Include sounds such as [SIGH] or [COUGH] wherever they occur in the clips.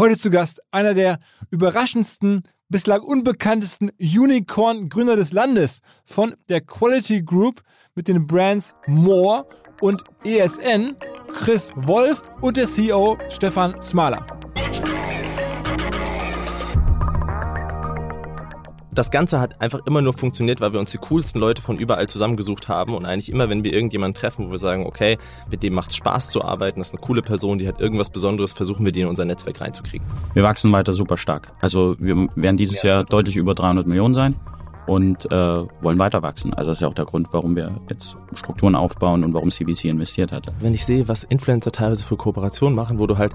Heute zu Gast einer der überraschendsten, bislang unbekanntesten Unicorn-Gründer des Landes von der Quality Group mit den Brands More und ESN, Chris Wolf und der CEO Stefan Smaler. Das Ganze hat einfach immer nur funktioniert, weil wir uns die coolsten Leute von überall zusammengesucht haben und eigentlich immer, wenn wir irgendjemanden treffen, wo wir sagen, okay, mit dem macht es Spaß zu arbeiten, das ist eine coole Person, die hat irgendwas Besonderes, versuchen wir die in unser Netzwerk reinzukriegen. Wir wachsen weiter super stark. Also wir werden dieses Jahr deutlich über 300 Millionen sein und äh, wollen weiter wachsen. Also das ist ja auch der Grund, warum wir jetzt Strukturen aufbauen und warum CVC investiert hatte. Wenn ich sehe, was Influencer teilweise für Kooperationen machen, wo du halt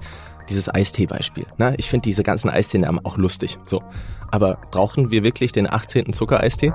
dieses Eistee-Beispiel. Ne? Ich finde diese ganzen Eistee-Namen auch lustig. So. Aber brauchen wir wirklich den 18. Zuckereistee?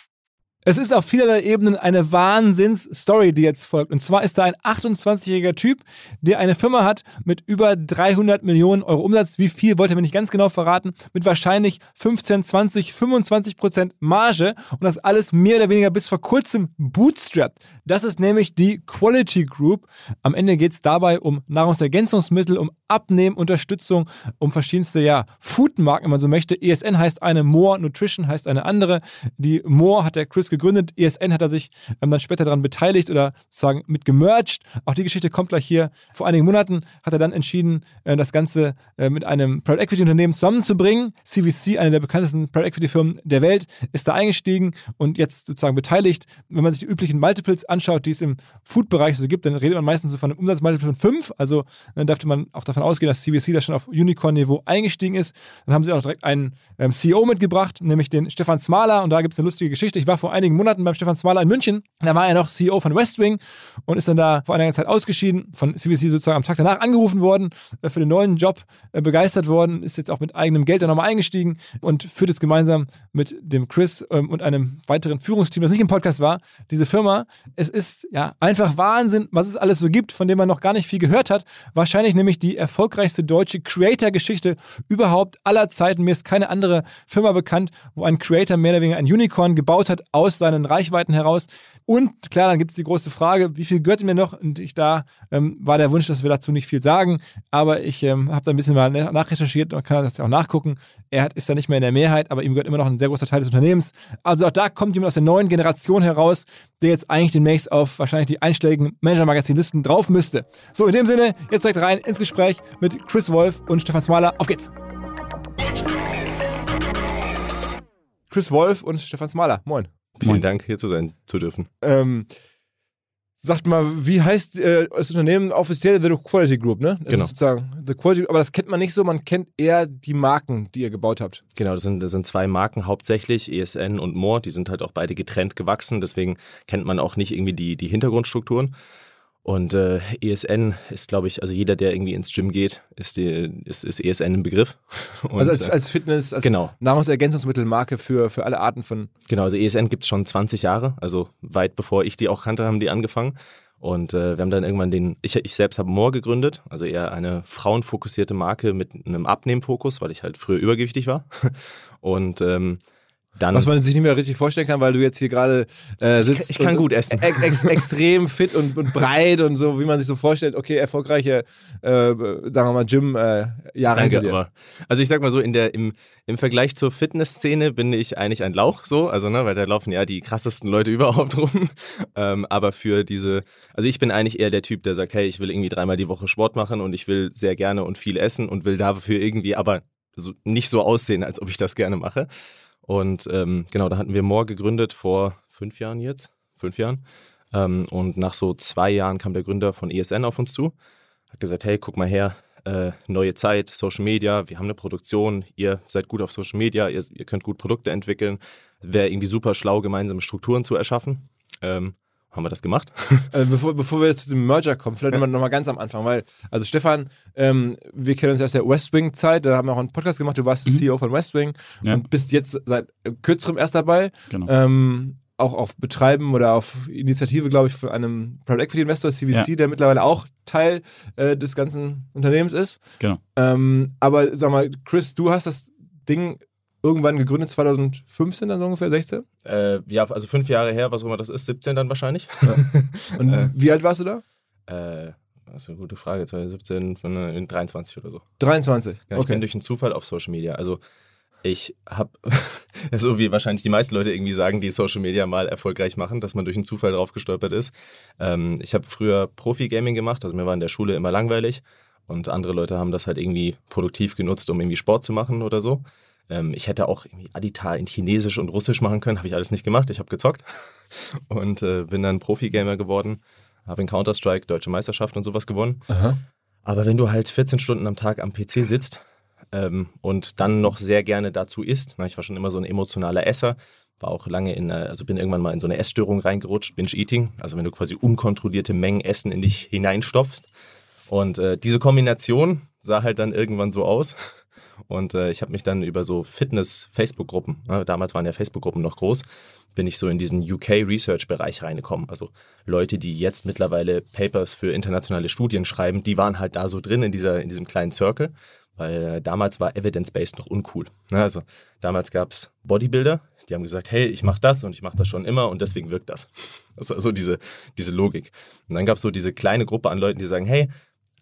Es ist auf vielerlei Ebenen eine Wahnsinns-Story, die jetzt folgt. Und zwar ist da ein 28-jähriger Typ, der eine Firma hat mit über 300 Millionen Euro Umsatz. Wie viel wollte er mir nicht ganz genau verraten? Mit wahrscheinlich 15, 20, 25 Prozent Marge. Und das alles mehr oder weniger bis vor kurzem bootstrapped. Das ist nämlich die Quality Group. Am Ende geht es dabei um Nahrungsergänzungsmittel, um Abnehmen, Unterstützung, um verschiedenste ja, Foodmarken, wenn man so möchte. ESN heißt eine, More Nutrition heißt eine andere. Die More hat der Chris gegründet. ESN hat er sich ähm, dann später daran beteiligt oder sozusagen mit gemerged. Auch die Geschichte kommt gleich hier. Vor einigen Monaten hat er dann entschieden, äh, das Ganze äh, mit einem Private Equity Unternehmen zusammenzubringen. CVC, eine der bekanntesten Private Equity Firmen der Welt, ist da eingestiegen und jetzt sozusagen beteiligt. Wenn man sich die üblichen Multiples anschaut, die es im Food-Bereich so gibt, dann redet man meistens so von einem Umsatzmultiple von 5. Also dann dürfte man auch davon ausgehen, dass CVC da schon auf Unicorn-Niveau eingestiegen ist. Dann haben sie auch direkt einen ähm, CEO mitgebracht, nämlich den Stefan Smaler. Und da gibt es eine lustige Geschichte. Ich war vor einigen Monaten beim Stefan Smaler in München. Da war er noch CEO von Westwing und ist dann da vor einiger Zeit ausgeschieden, von CVC sozusagen am Tag danach angerufen worden, äh, für den neuen Job äh, begeistert worden, ist jetzt auch mit eigenem Geld da nochmal eingestiegen und führt jetzt gemeinsam mit dem Chris ähm, und einem weiteren Führungsteam, das nicht im Podcast war, diese Firma. Es ist ja einfach Wahnsinn, was es alles so gibt, von dem man noch gar nicht viel gehört hat. Wahrscheinlich nämlich die erfolgreichste deutsche Creator-Geschichte überhaupt aller Zeiten. Mir ist keine andere Firma bekannt, wo ein Creator mehr oder weniger ein Unicorn gebaut hat aus seinen Reichweiten heraus. Und klar, dann gibt es die große Frage, wie viel gehört mir noch? Und ich da ähm, war der Wunsch, dass wir dazu nicht viel sagen. Aber ich ähm, habe da ein bisschen mal nachrecherchiert und kann das ja auch nachgucken. Er hat, ist da nicht mehr in der Mehrheit, aber ihm gehört immer noch ein sehr großer Teil des Unternehmens. Also auch da kommt jemand aus der neuen Generation heraus, der jetzt eigentlich demnächst auf wahrscheinlich die einschlägigen Manager-Magazin-Listen drauf müsste. So, in dem Sinne, jetzt direkt rein ins Gespräch mit Chris Wolf und Stefan Smaler. Auf geht's! Chris Wolf und Stefan Smaler. Moin. Vielen Moin. Dank, hier zu sein zu dürfen. Ähm, sagt mal, wie heißt äh, das Unternehmen offiziell The Quality Group, ne? Das genau. Ist sozusagen The Quality, aber das kennt man nicht so, man kennt eher die Marken, die ihr gebaut habt. Genau, das sind, das sind zwei Marken hauptsächlich, ESN und More, die sind halt auch beide getrennt gewachsen, deswegen kennt man auch nicht irgendwie die, die Hintergrundstrukturen. Und äh, ESN ist, glaube ich, also jeder, der irgendwie ins Gym geht, ist, die, ist, ist ESN ein Begriff. [LAUGHS] Und, also als, als Fitness, als genau. Nahrungsergänzungsmittelmarke für, für alle Arten von. Genau, also ESN gibt es schon 20 Jahre, also weit bevor ich die auch kannte, haben die angefangen. Und äh, wir haben dann irgendwann den, ich, ich selbst habe More gegründet, also eher eine frauenfokussierte Marke mit einem Abnehmfokus, weil ich halt früher übergewichtig war. [LAUGHS] Und ähm, dann, Was man sich nicht mehr richtig vorstellen kann, weil du jetzt hier gerade äh, sitzt. Ich, ich kann gut essen. Ex, extrem fit und, und, breit und so, wie man sich so vorstellt. Okay, erfolgreiche, äh, sagen wir mal, Gym-Jahre. Äh, also ich sag mal so, in der, im, im Vergleich zur Fitnessszene bin ich eigentlich ein Lauch so, also ne, weil da laufen ja die krassesten Leute [LAUGHS] überhaupt rum. Ähm, aber für diese, also ich bin eigentlich eher der Typ, der sagt, hey, ich will irgendwie dreimal die Woche Sport machen und ich will sehr gerne und viel essen und will dafür irgendwie aber so, nicht so aussehen, als ob ich das gerne mache. Und ähm, genau, da hatten wir More gegründet vor fünf Jahren jetzt, fünf Jahren. Ähm, und nach so zwei Jahren kam der Gründer von ESN auf uns zu, hat gesagt, hey, guck mal her, äh, neue Zeit, Social Media, wir haben eine Produktion, ihr seid gut auf Social Media, ihr, ihr könnt gut Produkte entwickeln. Wäre irgendwie super schlau, gemeinsame Strukturen zu erschaffen. Ähm, haben wir das gemacht. Äh, bevor, bevor wir jetzt zu dem Merger kommen, vielleicht ja. nochmal ganz am Anfang, weil, also Stefan, ähm, wir kennen uns aus der West Wing-Zeit, da haben wir auch einen Podcast gemacht, du warst mhm. CEO von West Wing ja. und bist jetzt seit kürzerem erst dabei. Genau. Ähm, auch auf Betreiben oder auf Initiative, glaube ich, von einem Private Equity Investor, CVC, ja. der mittlerweile auch Teil äh, des ganzen Unternehmens ist. Genau. Ähm, aber sag mal, Chris, du hast das Ding irgendwann gegründet, 2015 dann so ungefähr, 16? Äh, ja, also fünf Jahre her, was auch immer das ist, 17 dann wahrscheinlich. [LAUGHS] Ja. Und äh, wie alt warst du da? Äh, das ist eine gute Frage, 2017, 23 oder so. 23? Ja, ich okay. bin durch einen Zufall auf Social Media. Also ich habe, [LAUGHS] so wie wahrscheinlich die meisten Leute irgendwie sagen, die Social Media mal erfolgreich machen, dass man durch einen Zufall drauf gestolpert ist. Ähm, ich habe früher Profi-Gaming gemacht, also mir war in der Schule immer langweilig und andere Leute haben das halt irgendwie produktiv genutzt, um irgendwie Sport zu machen oder so. Ähm, ich hätte auch irgendwie Adita in Chinesisch und Russisch machen können, habe ich alles nicht gemacht. Ich habe gezockt [LAUGHS] und äh, bin dann Profi-Gamer geworden, habe in Counter-Strike deutsche Meisterschaft und sowas gewonnen. Aha. Aber wenn du halt 14 Stunden am Tag am PC sitzt ähm, und dann noch sehr gerne dazu isst, na, ich war schon immer so ein emotionaler Esser, war auch lange in, also bin irgendwann mal in so eine Essstörung reingerutscht, Binge-Eating, also wenn du quasi unkontrollierte Mengen Essen in dich hineinstopfst. Und äh, diese Kombination sah halt dann irgendwann so aus, und äh, ich habe mich dann über so Fitness-Facebook-Gruppen, ne, damals waren ja Facebook-Gruppen noch groß, bin ich so in diesen UK-Research-Bereich reingekommen. Also Leute, die jetzt mittlerweile Papers für internationale Studien schreiben, die waren halt da so drin in, dieser, in diesem kleinen Circle, weil äh, damals war Evidence-Based noch uncool. Ne? Also damals gab es Bodybuilder, die haben gesagt, hey, ich mache das und ich mache das schon immer und deswegen wirkt das. Das war so diese, diese Logik. Und dann gab es so diese kleine Gruppe an Leuten, die sagen, hey,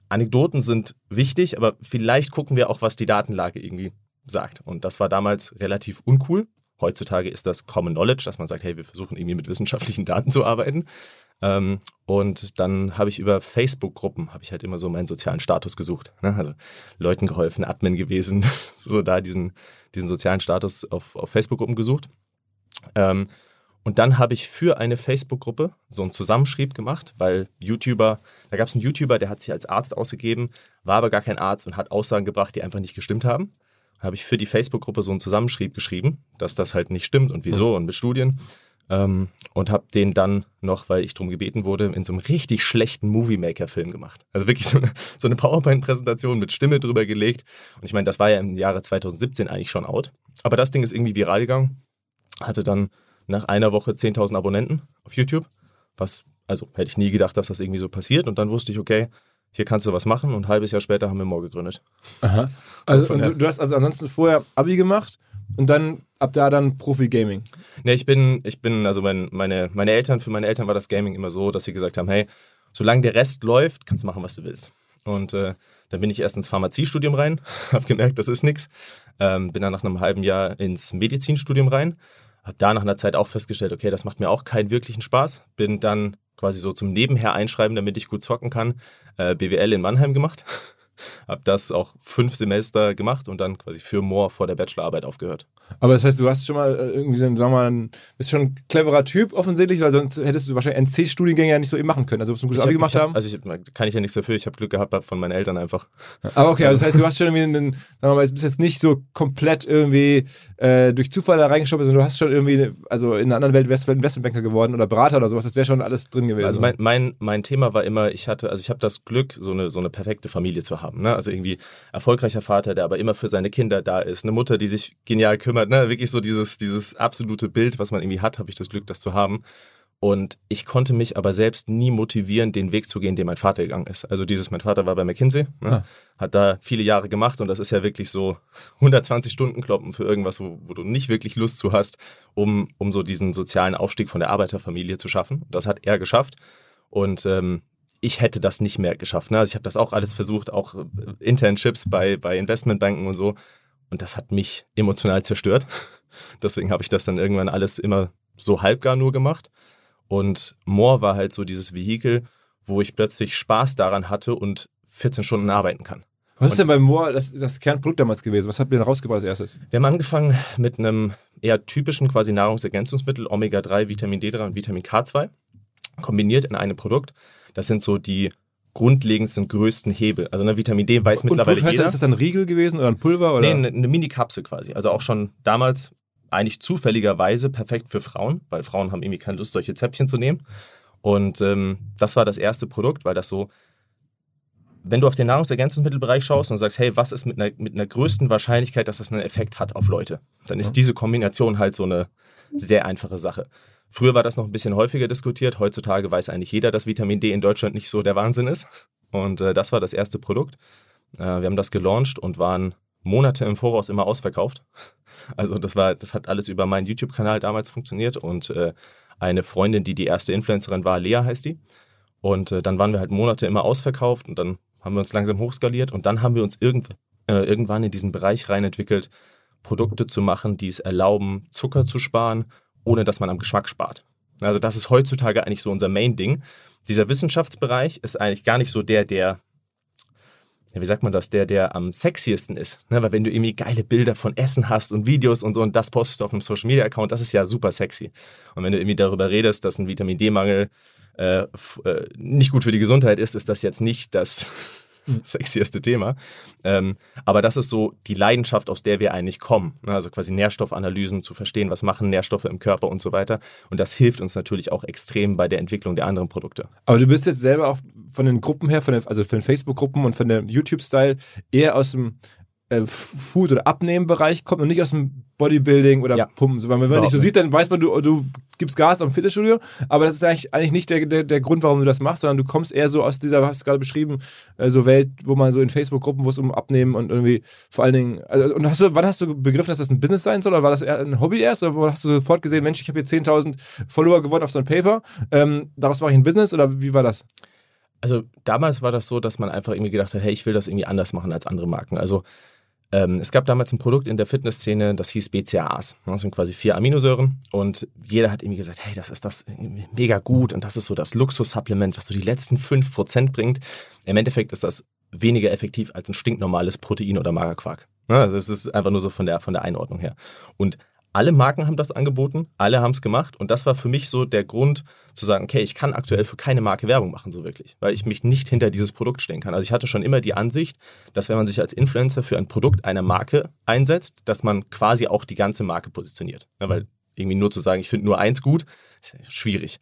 Anekdoten sind wichtig, aber vielleicht gucken wir auch, was die Datenlage irgendwie sagt. Und das war damals relativ uncool. Heutzutage ist das Common Knowledge, dass man sagt, hey, wir versuchen irgendwie mit wissenschaftlichen [LAUGHS] Daten zu arbeiten. Ähm, und dann habe ich über Facebook-Gruppen, habe ich halt immer so meinen sozialen Status gesucht. Ne? Also Leuten geholfen, Admin gewesen, [LAUGHS] so da diesen, diesen sozialen Status auf, auf Facebook-Gruppen gesucht. Ähm, und dann habe ich für eine Facebook-Gruppe so einen Zusammenschrieb gemacht, weil YouTuber, da gab es einen YouTuber, der hat sich als Arzt ausgegeben, war aber gar kein Arzt und hat Aussagen gebracht, die einfach nicht gestimmt haben. Dann habe ich für die Facebook-Gruppe so einen Zusammenschrieb geschrieben, dass das halt nicht stimmt und wieso und mit Studien. Ähm, und habe den dann noch, weil ich darum gebeten wurde, in so einem richtig schlechten Movie-Maker-Film gemacht. Also wirklich so eine, so eine PowerPoint-Präsentation mit Stimme drüber gelegt. Und ich meine, das war ja im Jahre 2017 eigentlich schon out. Aber das Ding ist irgendwie viral gegangen. Hatte dann nach einer Woche 10.000 Abonnenten auf YouTube. Was, also hätte ich nie gedacht, dass das irgendwie so passiert. Und dann wusste ich, okay, hier kannst du was machen. Und ein halbes Jahr später haben wir More gegründet. Aha. Also so du, du, hast also ansonsten vorher Abi gemacht und dann ab da dann Profi-Gaming. Ne, ich bin, ich bin, also mein, meine, meine Eltern, für meine Eltern war das Gaming immer so, dass sie gesagt haben, hey, solange der Rest läuft, kannst du machen, was du willst. Und äh, dann bin ich erst ins Pharmaziestudium rein, [LAUGHS] habe gemerkt, das ist nichts. Ähm, bin dann nach einem halben Jahr ins Medizinstudium rein habe da nach einer Zeit auch festgestellt, okay, das macht mir auch keinen wirklichen Spaß. Bin dann quasi so zum Nebenher einschreiben, damit ich gut zocken kann, äh, BWL in Mannheim gemacht. Habe das auch fünf Semester gemacht und dann quasi für Moore vor der Bachelorarbeit aufgehört. Aber das heißt, du hast schon mal äh, irgendwie, sagen wir mal, bist schon ein cleverer Typ offensichtlich, weil sonst hättest du wahrscheinlich NC-Studiengänge ja nicht so eben machen können. Also, du ein gutes Abi gemacht hab, haben. Also, ich, kann ich ja nichts dafür. Ich habe Glück gehabt von meinen Eltern einfach. Aber okay, also das heißt, du hast schon irgendwie, einen, sagen wir mal, bist jetzt nicht so komplett irgendwie äh, durch Zufall da reingeschoben, sondern du hast schon irgendwie, also in einer anderen Welt wärst du Investmentbanker geworden oder Berater oder sowas. Das wäre schon alles drin gewesen. Also mein, mein, mein Thema war immer, ich hatte, also ich habe das Glück, so eine, so eine perfekte Familie zu haben. Ne? Also irgendwie erfolgreicher Vater, der aber immer für seine Kinder da ist. Eine Mutter, die sich genial kümmert. Ne? Wirklich so dieses, dieses absolute Bild, was man irgendwie hat, habe ich das Glück, das zu haben. Und ich konnte mich aber selbst nie motivieren, den Weg zu gehen, den mein Vater gegangen ist. Also dieses, mein Vater war bei McKinsey, ne? ah. hat da viele Jahre gemacht und das ist ja wirklich so 120 Stunden kloppen für irgendwas, wo, wo, du nicht wirklich Lust zu hast, um, um so diesen sozialen Aufstieg von der Arbeiterfamilie zu schaffen. Das hat er geschafft und ähm, ich hätte das nicht mehr geschafft. Ne? Also ich habe das auch alles versucht, auch äh, Internships bei, bei Investmentbanken und so. Und das hat mich emotional zerstört. [LAUGHS] Deswegen habe ich das dann irgendwann alles immer so halbgar nur gemacht. Und More war halt so dieses Vehikel, wo ich plötzlich Spaß daran hatte und 14 Stunden arbeiten kann. Was und ist denn bei More das, das, Kernprodukt damals gewesen? Was habt ihr denn rausgebracht als erstes? Wir haben angefangen mit einem eher typischen quasi Nahrungsergänzungsmittel, Omega-3, Vitamin D3 und Vitamin K2, kombiniert in einem Produkt. Das sind so die grundlegendsten, größten Hebel. Also eine Vitamin D weiß und mittlerweile heißt jeder. Ist das dann ein Riegel gewesen oder ein Pulver? Oder? Nee, eine, eine Mini-Kapsel quasi. Also auch schon damals eigentlich zufälligerweise perfekt für Frauen, weil Frauen haben irgendwie keine Lust, solche Zäpfchen zu nehmen. Und ähm, das war das erste Produkt, weil das so, wenn du auf den Nahrungsergänzungsmittelbereich schaust und sagst, hey, was ist mit einer, mit einer größten Wahrscheinlichkeit, dass das einen Effekt hat auf Leute, dann ist diese Kombination halt so eine sehr einfache Sache. Früher war das noch ein bisschen häufiger diskutiert. Heutzutage weiß eigentlich jeder, dass Vitamin D in Deutschland nicht so der Wahnsinn ist. Und äh, das war das erste Produkt. Äh, wir haben das gelauncht und waren Monate im Voraus immer ausverkauft. Also das war, das hat alles über meinen YouTube-Kanal damals funktioniert und äh, eine Freundin, die die erste Influencerin war, Lea heißt die. Und äh, dann waren wir halt Monate immer ausverkauft und dann haben wir uns langsam hochskaliert und dann haben wir uns irgend, äh, irgendwann in diesen Bereich rein entwickelt, Produkte zu machen, die es erlauben, Zucker zu sparen, ohne dass man am Geschmack spart. Also das ist heutzutage eigentlich so unser Main-Ding. Dieser Wissenschaftsbereich ist eigentlich gar nicht so der, der wie sagt man das, der, der am sexiesten ist. Ne? Weil wenn du irgendwie geile Bilder von Essen hast und Videos und so und das postest du auf einem Social Media Account, das ist ja super sexy. Und wenn du irgendwie darüber redest, dass ein Vitamin D-Mangel äh, äh, nicht gut für die Gesundheit ist, ist das jetzt nicht das [LAUGHS] sexieste Thema. Ähm, aber das ist so die Leidenschaft, aus der wir eigentlich kommen. Ne? Also quasi Nährstoffanalysen zu verstehen, was machen Nährstoffe im Körper und so weiter. Und das hilft uns natürlich auch extrem bei der Entwicklung der anderen Produkte. Aber du bist jetzt selber auch von den Gruppen her, von den, also von den Facebook-Gruppen und von der YouTube-Style eher aus dem äh, Food- oder Abnehmen-Bereich kommt und nicht aus dem Bodybuilding oder ja. Pumpen. So, wenn man dich so sieht, dann weiß man, du, du gibst Gas am Fitnessstudio, aber das ist eigentlich, eigentlich nicht der, der, der Grund, warum du das machst, sondern du kommst eher so aus dieser, hast du gerade beschrieben, äh, so Welt, wo man so in Facebook-Gruppen, wo es um Abnehmen und irgendwie vor allen Dingen, also, und hast du, wann hast du begriffen, dass das ein Business sein soll oder war das eher ein Hobby erst oder hast du sofort gesehen, Mensch, ich habe hier 10.000 Follower gewonnen auf so ein Paper, ähm, daraus mache ich ein Business oder wie war das? Also damals war das so, dass man einfach irgendwie gedacht hat, hey, ich will das irgendwie anders machen als andere Marken. Also ähm, es gab damals ein Produkt in der Fitnessszene, das hieß BCAAs. Das sind quasi vier Aminosäuren und jeder hat irgendwie gesagt, hey, das ist das mega gut und das ist so das Luxussupplement, was so die letzten 5% bringt. Im Endeffekt ist das weniger effektiv als ein stinknormales Protein oder Magerquark. Also es ist einfach nur so von der, von der Einordnung her. Und alle Marken haben das angeboten, alle haben es gemacht und das war für mich so der Grund zu sagen, okay, ich kann aktuell für keine Marke Werbung machen, so wirklich, weil ich mich nicht hinter dieses Produkt stellen kann. Also ich hatte schon immer die Ansicht, dass wenn man sich als Influencer für ein Produkt einer Marke einsetzt, dass man quasi auch die ganze Marke positioniert. Ja, weil irgendwie nur zu sagen, ich finde nur eins gut, ist schwierig.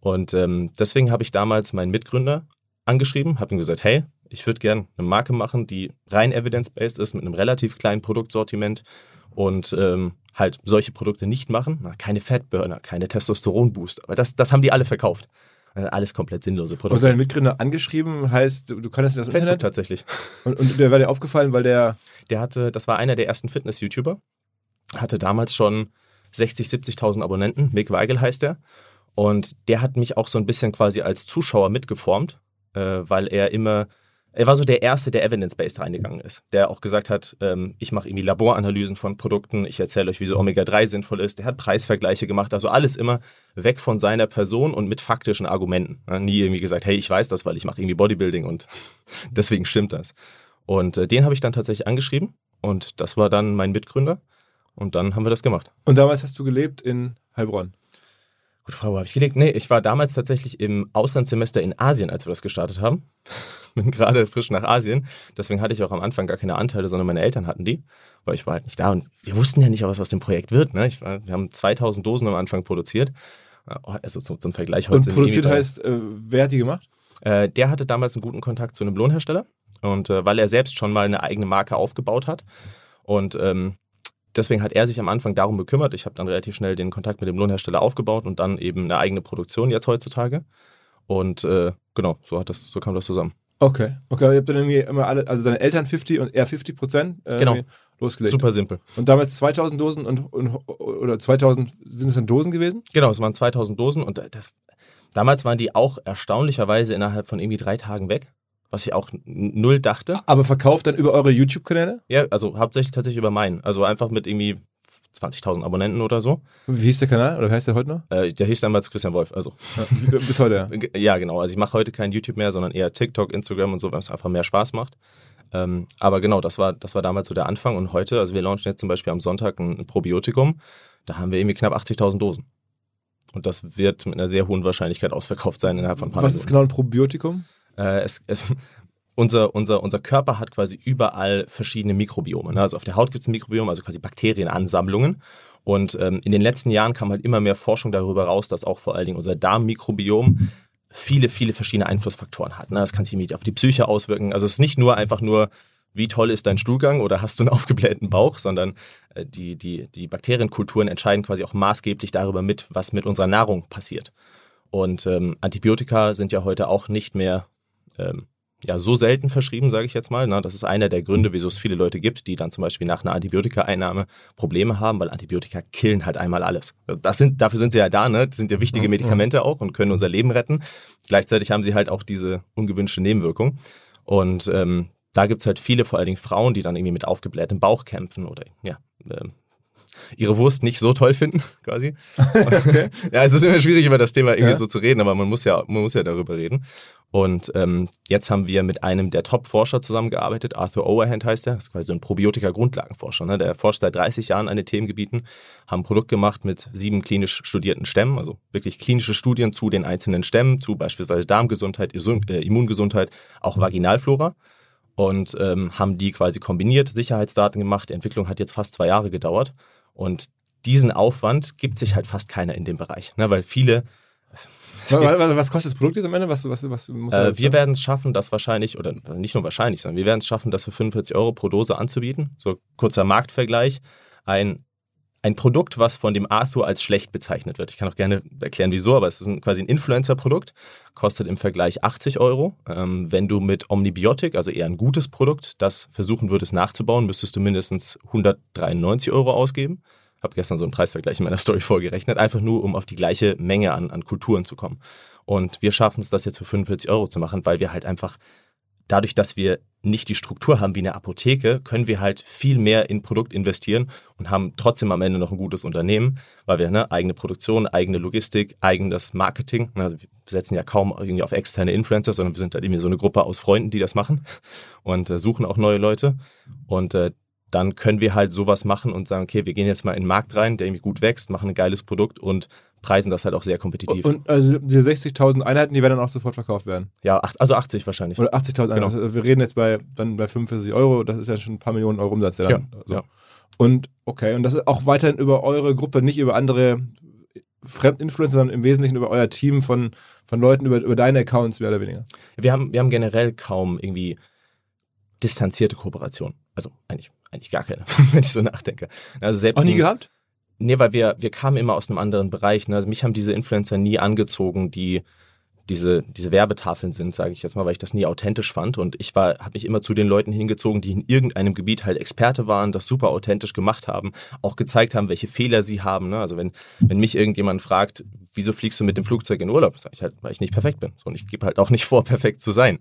Und ähm, deswegen habe ich damals meinen Mitgründer angeschrieben, habe ihm gesagt, hey, ich würde gerne eine Marke machen, die rein evidence-based ist, mit einem relativ kleinen Produktsortiment und ähm, halt solche Produkte nicht machen. Keine Fatburner, keine Testosteronbooster. Aber das, das haben die alle verkauft. Also alles komplett sinnlose Produkte. Und seinen Mitgründer angeschrieben heißt, du, du kannst das Facebook Internet? tatsächlich. Und, und der war dir aufgefallen, weil der. Der hatte, das war einer der ersten Fitness-YouTuber, hatte damals schon 60, 70.000 Abonnenten. Mick Weigel heißt er. Und der hat mich auch so ein bisschen quasi als Zuschauer mitgeformt, äh, weil er immer er war so der Erste, der evidence-based reingegangen ist, der auch gesagt hat, ähm, ich mache irgendwie Laboranalysen von Produkten, ich erzähle euch, wie so Omega-3 sinnvoll ist. Der hat Preisvergleiche gemacht, also alles immer weg von seiner Person und mit faktischen Argumenten. Nie irgendwie gesagt, hey, ich weiß das, weil ich mache irgendwie Bodybuilding und [LAUGHS] deswegen stimmt das. Und äh, den habe ich dann tatsächlich angeschrieben und das war dann mein Mitgründer und dann haben wir das gemacht. Und damals hast du gelebt in Heilbronn? Gute Frage, wo habe ich gelebt? Nee, ich war damals tatsächlich im Auslandssemester in Asien, als wir das gestartet haben. [LAUGHS] Bin gerade frisch nach Asien. Deswegen hatte ich auch am Anfang gar keine Anteile, sondern meine Eltern hatten die, weil ich war halt nicht da und wir wussten ja nicht, was aus dem Projekt wird. Ne? War, wir haben 2000 Dosen am Anfang produziert. Also zum, zum Vergleich heute. Und produziert heißt, äh, wer hat die gemacht? Äh, der hatte damals einen guten Kontakt zu einem Lohnhersteller und äh, weil er selbst schon mal eine eigene Marke aufgebaut hat und ähm, deswegen hat er sich am Anfang darum bekümmert. Ich habe dann relativ schnell den Kontakt mit dem Lohnhersteller aufgebaut und dann eben eine eigene Produktion jetzt heutzutage. Und äh, genau, so hat das, so kam das zusammen. Okay, okay, ihr habt dann irgendwie immer alle, also deine Eltern 50 und er 50 Prozent äh, genau. losgelegt. Super simpel. Und damals 2000 Dosen und, und oder 2000 sind es dann Dosen gewesen? Genau, es waren 2000 Dosen und das, damals waren die auch erstaunlicherweise innerhalb von irgendwie drei Tagen weg was ich auch null dachte. Aber verkauft dann über eure YouTube-Kanäle? Ja, also hauptsächlich tatsächlich über meinen. Also einfach mit irgendwie 20.000 Abonnenten oder so. Wie hieß der Kanal oder wie heißt der heute noch? Äh, der hieß damals Christian Wolf. Also. Ja, bis heute, ja. [LAUGHS] Ja, genau. Also ich mache heute kein YouTube mehr, sondern eher TikTok, Instagram und so, weil es einfach mehr Spaß macht. Ähm, aber genau, das war, das war damals so der Anfang. Und heute, also wir launchen jetzt zum Beispiel am Sonntag ein, ein Probiotikum. Da haben wir irgendwie knapp 80.000 Dosen. Und das wird mit einer sehr hohen Wahrscheinlichkeit ausverkauft sein innerhalb von ein paar Was Minuten. ist genau ein Probiotikum? Äh, es, es, [LAUGHS] unser, unser, unser Körper hat quasi überall verschiedene Mikrobiome. Ne? Also auf der Haut gibt es ein Mikrobiom, also quasi Bakterienansammlungen. Und ähm, in den letzten Jahren kam halt immer mehr Forschung darüber raus, dass auch vor allen Dingen unser Darmmikrobiom viele, viele verschiedene Einflussfaktoren hat. Ne? Das kann sich auf die Psyche auswirken. Also es ist nicht nur einfach nur, wie toll ist dein Stuhlgang oder hast du einen [LAUGHS] aufgeblähten Bauch, sondern äh, die, die, die Bakterienkulturen entscheiden quasi auch maßgeblich darüber mit, was mit unserer Nahrung passiert. Und ähm, Antibiotika sind ja heute auch nicht mehr ähm, ja, so selten verschrieben, sage ich jetzt mal. Ne? Das ist einer der Gründe, wieso es viele Leute gibt, die dann zum Beispiel nach einer Antibiotika-Einnahme Probleme haben, weil Antibiotika killen halt einmal alles. Das sind, dafür sind sie ja da, ne? Das sind ja wichtige Medikamente auch und können unser Leben retten. Gleichzeitig haben sie halt auch diese ungewünschte Nebenwirkung. Und ähm, da gibt es halt viele, vor allen Dingen Frauen, die dann irgendwie mit aufgeblähtem Bauch kämpfen oder ja, äh, ihre Wurst nicht so toll finden, [LAUGHS] quasi. Okay. ja, es ist immer schwierig, über das Thema irgendwie ja. so zu reden, aber man muss ja, man muss ja darüber reden. Und ähm, jetzt haben wir mit einem der Top-Forscher zusammengearbeitet, Arthur Overhand heißt er, das ist quasi so ein Probiotika-Grundlagenforscher. Ne? Der forscht seit 30 Jahren an den Themengebieten, haben ein Produkt gemacht mit sieben klinisch studierten Stämmen, also wirklich klinische Studien zu den einzelnen Stämmen, zu beispielsweise Darmgesundheit, äh, Immungesundheit, auch Vaginalflora und ähm, haben die quasi kombiniert, Sicherheitsdaten gemacht. Die Entwicklung hat jetzt fast zwei Jahre gedauert und diesen Aufwand gibt sich halt fast keiner in dem Bereich, ne? weil viele was kostet das Produkt jetzt am Ende? Was, was, was muss äh, wir werden es schaffen, das wahrscheinlich, oder nicht nur wahrscheinlich, sondern wir werden es schaffen, das für 45 Euro pro Dose anzubieten. So kurzer Marktvergleich. Ein, ein Produkt, was von dem Arthur als schlecht bezeichnet wird. Ich kann auch gerne erklären, wieso, aber es ist ein, quasi ein Influencer-Produkt, kostet im Vergleich 80 Euro. Ähm, wenn du mit Omnibiotik, also eher ein gutes Produkt, das versuchen würdest nachzubauen, müsstest du mindestens 193 Euro ausgeben habe gestern so einen Preisvergleich in meiner Story vorgerechnet, einfach nur, um auf die gleiche Menge an, an Kulturen zu kommen. Und wir schaffen es, das jetzt für 45 Euro zu machen, weil wir halt einfach dadurch, dass wir nicht die Struktur haben wie eine Apotheke, können wir halt viel mehr in Produkt investieren und haben trotzdem am Ende noch ein gutes Unternehmen, weil wir ne, eigene Produktion, eigene Logistik, eigenes Marketing, ne, also wir setzen ja kaum irgendwie auf externe Influencer, sondern wir sind halt irgendwie so eine Gruppe aus Freunden, die das machen und äh, suchen auch neue Leute. Und äh, dann können wir halt sowas machen und sagen, okay, wir gehen jetzt mal in den Markt rein, der irgendwie gut wächst, machen ein geiles Produkt und preisen das halt auch sehr kompetitiv. Und also diese 60.000 Einheiten, die werden dann auch sofort verkauft werden? Ja, also 80 wahrscheinlich. Oder 80.000 Einheiten. Genau. Also wir reden jetzt bei, dann bei 45 Euro, das ist ja schon ein paar Millionen Euro Umsatz. Ja, dann, also. ja. Und okay, und das ist auch weiterhin über eure Gruppe, nicht über andere Fremdinfluencer, sondern im Wesentlichen über euer Team von, von Leuten, über, über deine Accounts mehr oder weniger. Wir haben, wir haben generell kaum irgendwie distanzierte Kooperation. Also eigentlich eigentlich gar keine, [LAUGHS] wenn ich so nachdenke. Also selbst Auch nie gehabt? Nee, weil wir, wir kamen immer aus einem anderen Bereich. Ne? Also mich haben diese Influencer nie angezogen, die diese, diese Werbetafeln sind, sage ich jetzt mal, weil ich das nie authentisch fand. Und ich habe mich immer zu den Leuten hingezogen, die in irgendeinem Gebiet halt Experte waren, das super authentisch gemacht haben, auch gezeigt haben, welche Fehler sie haben. Ne? Also wenn, wenn mich irgendjemand fragt, wieso fliegst du mit dem Flugzeug in Urlaub, sage ich halt, weil ich nicht perfekt bin. So, und ich gebe halt auch nicht [LAUGHS] vor, perfekt zu sein.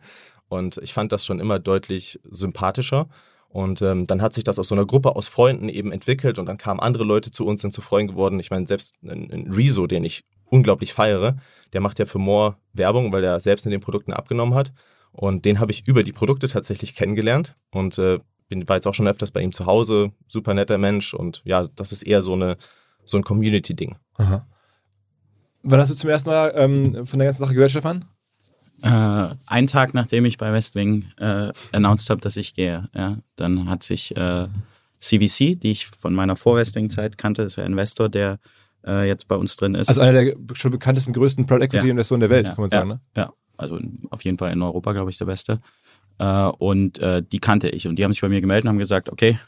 Und ich fand das schon immer deutlich sympathischer. Und ähm, dann hat sich das aus so einer Gruppe aus Freunden eben entwickelt und dann kamen andere Leute zu uns, sind zu Freunden geworden. Ich meine, selbst ein, ein Rezo, den ich unglaublich feiere, der macht ja für More Werbung, weil er selbst in den Produkten abgenommen hat. Und den habe ich über die Produkte tatsächlich kennengelernt und äh, bin, war jetzt auch schon öfters bei ihm zu Hause, super netter Mensch und ja, das ist eher so, eine, so ein Community-Ding. Wann hast du zum ersten Mal ähm, von der ganzen Sache gehört, Stefan? Äh, einen Tag nachdem ich bei Westwing äh, announced habe, dass ich gehe, ja, dann hat sich äh, CVC, die ich von meiner Vor-Westwing-Zeit kannte, das ist der Investor, der äh, jetzt bei uns drin ist. Also einer der schon bekanntesten, größten Private Equity Investoren der Welt, Ja, kann man ja, sagen, ne? Ja, also auf jeden Fall in Europa, glaube ich, der Beste. Äh, und äh, die kannte ich und die haben sich bei mir gemeldet und haben gesagt, okay,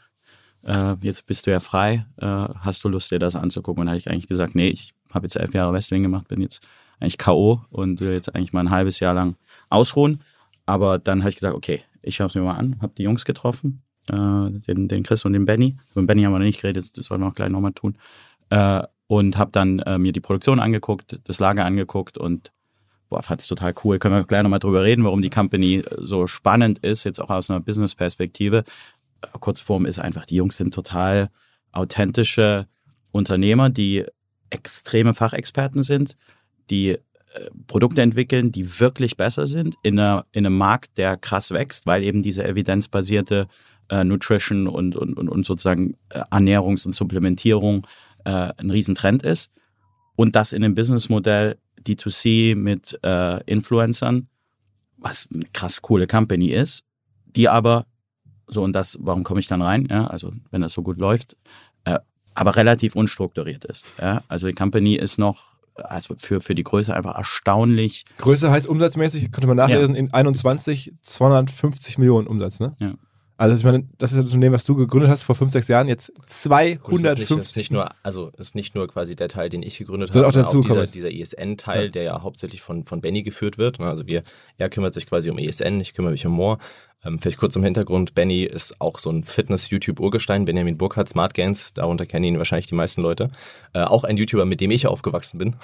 äh, jetzt bist du ja frei, hast du Lust, dir das anzugucken? Und da habe ich eigentlich gesagt, nee, ich habe jetzt elf Jahre Wrestling gemacht, bin jetzt eigentlich K.O. und will jetzt eigentlich mal ein halbes Jahr lang ausruhen. Aber dann habe ich gesagt, okay, ich schaue es mir mal an, habe die Jungs getroffen, äh, den, den Chris und den Benny. Den Benny haben wir noch nicht geredet, das wollen wir auch gleich nochmal tun. Äh, und habe dann äh, mir die Produktion angeguckt, das Lager angeguckt und boah, fand es total cool. Können wir gleich nochmal drüber reden, warum die Company so spannend ist, jetzt auch aus einer Business-Perspektive. Äh, Kurzform ist einfach, die Jungs sind total authentische Unternehmer, die extreme Fachexperten sind, die äh, Produkte entwickeln, die wirklich besser sind in, einer, in einem Markt, der krass wächst, weil eben diese evidenzbasierte äh, Nutrition und, und, und, sozusagen äh, Ernährungs- und Supplementierung äh, ein Riesentrend ist. Und das in einem Businessmodell D2C mit äh, Influencern, was eine krass coole Company ist, die aber, so und das, warum komme ich dann rein? Ja, also wenn das so gut läuft, äh, aber relativ unstrukturiert ist. Ja? Also die Company ist noch also für, für die Größe einfach erstaunlich. Größe heißt umsatzmäßig, könnte man nachlesen, in 21 250 Millionen Umsatz, ne? Ja. Also ich meine, das ist das Unternehmen, was du gegründet hast vor fünf, sechs Jahren, jetzt Gut, es ist nicht, 250. ist nicht nur, also es ist nicht nur quasi der Teil, den ich gegründet habe, auch sondern dazu auch dieser, dieser ESN-Teil, Ja. der ja hauptsächlich von, von Benny geführt wird. ne? Also wir, er kümmert sich quasi um ESN, ich kümmere mich um More. Ähm, vielleicht kurz im Hintergrund, Benny ist auch so ein Fitness-YouTube-Urgestein, Benjamin Burkhardt, Smart Gains, darunter kennen ihn wahrscheinlich die meisten Leute. Äh, auch ein YouTuber, mit dem ich aufgewachsen bin.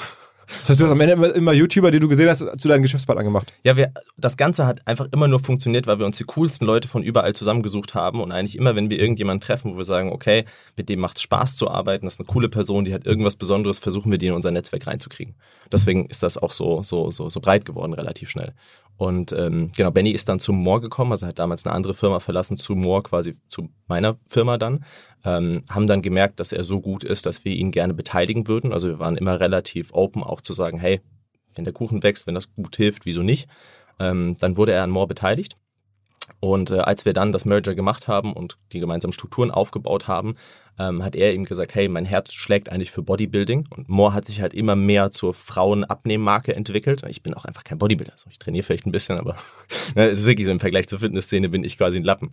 Das heißt, du hast am Ende immer, immer YouTuber, die du gesehen hast, zu deinen Geschäftspartnern gemacht. Ja, wir, das Ganze hat einfach immer nur funktioniert, weil wir uns die coolsten Leute von überall zusammengesucht haben und eigentlich immer, wenn wir irgendjemanden treffen, wo wir sagen, okay, mit dem macht es Spaß zu arbeiten, das ist eine coole Person, die hat irgendwas Besonderes, versuchen wir die in unser Netzwerk reinzukriegen. Deswegen ist das auch so, so, so, so breit geworden, relativ schnell. Und ähm, genau, Benny ist dann zu Moore gekommen, also hat damals eine andere Firma verlassen, zu Moore quasi zu meiner Firma dann. Ähm, haben dann gemerkt, dass er so gut ist, dass wir ihn gerne beteiligen würden. Also wir waren immer relativ open, auch zu sagen, hey, wenn der Kuchen wächst, wenn das gut hilft, wieso nicht? Ähm, dann wurde er an Moore beteiligt. Und äh, als wir dann das Merger gemacht haben und die gemeinsamen Strukturen aufgebaut haben, ähm, hat er ihm gesagt, hey, mein Herz schlägt eigentlich für Bodybuilding. Und Moore hat sich halt immer mehr zur Frauenabnehmmarke entwickelt. Ich bin auch einfach kein Bodybuilder. Also ich trainiere vielleicht ein bisschen, aber [LAUGHS] ne, es ist wirklich so im Vergleich zur Fitnessszene bin ich quasi ein Lappen.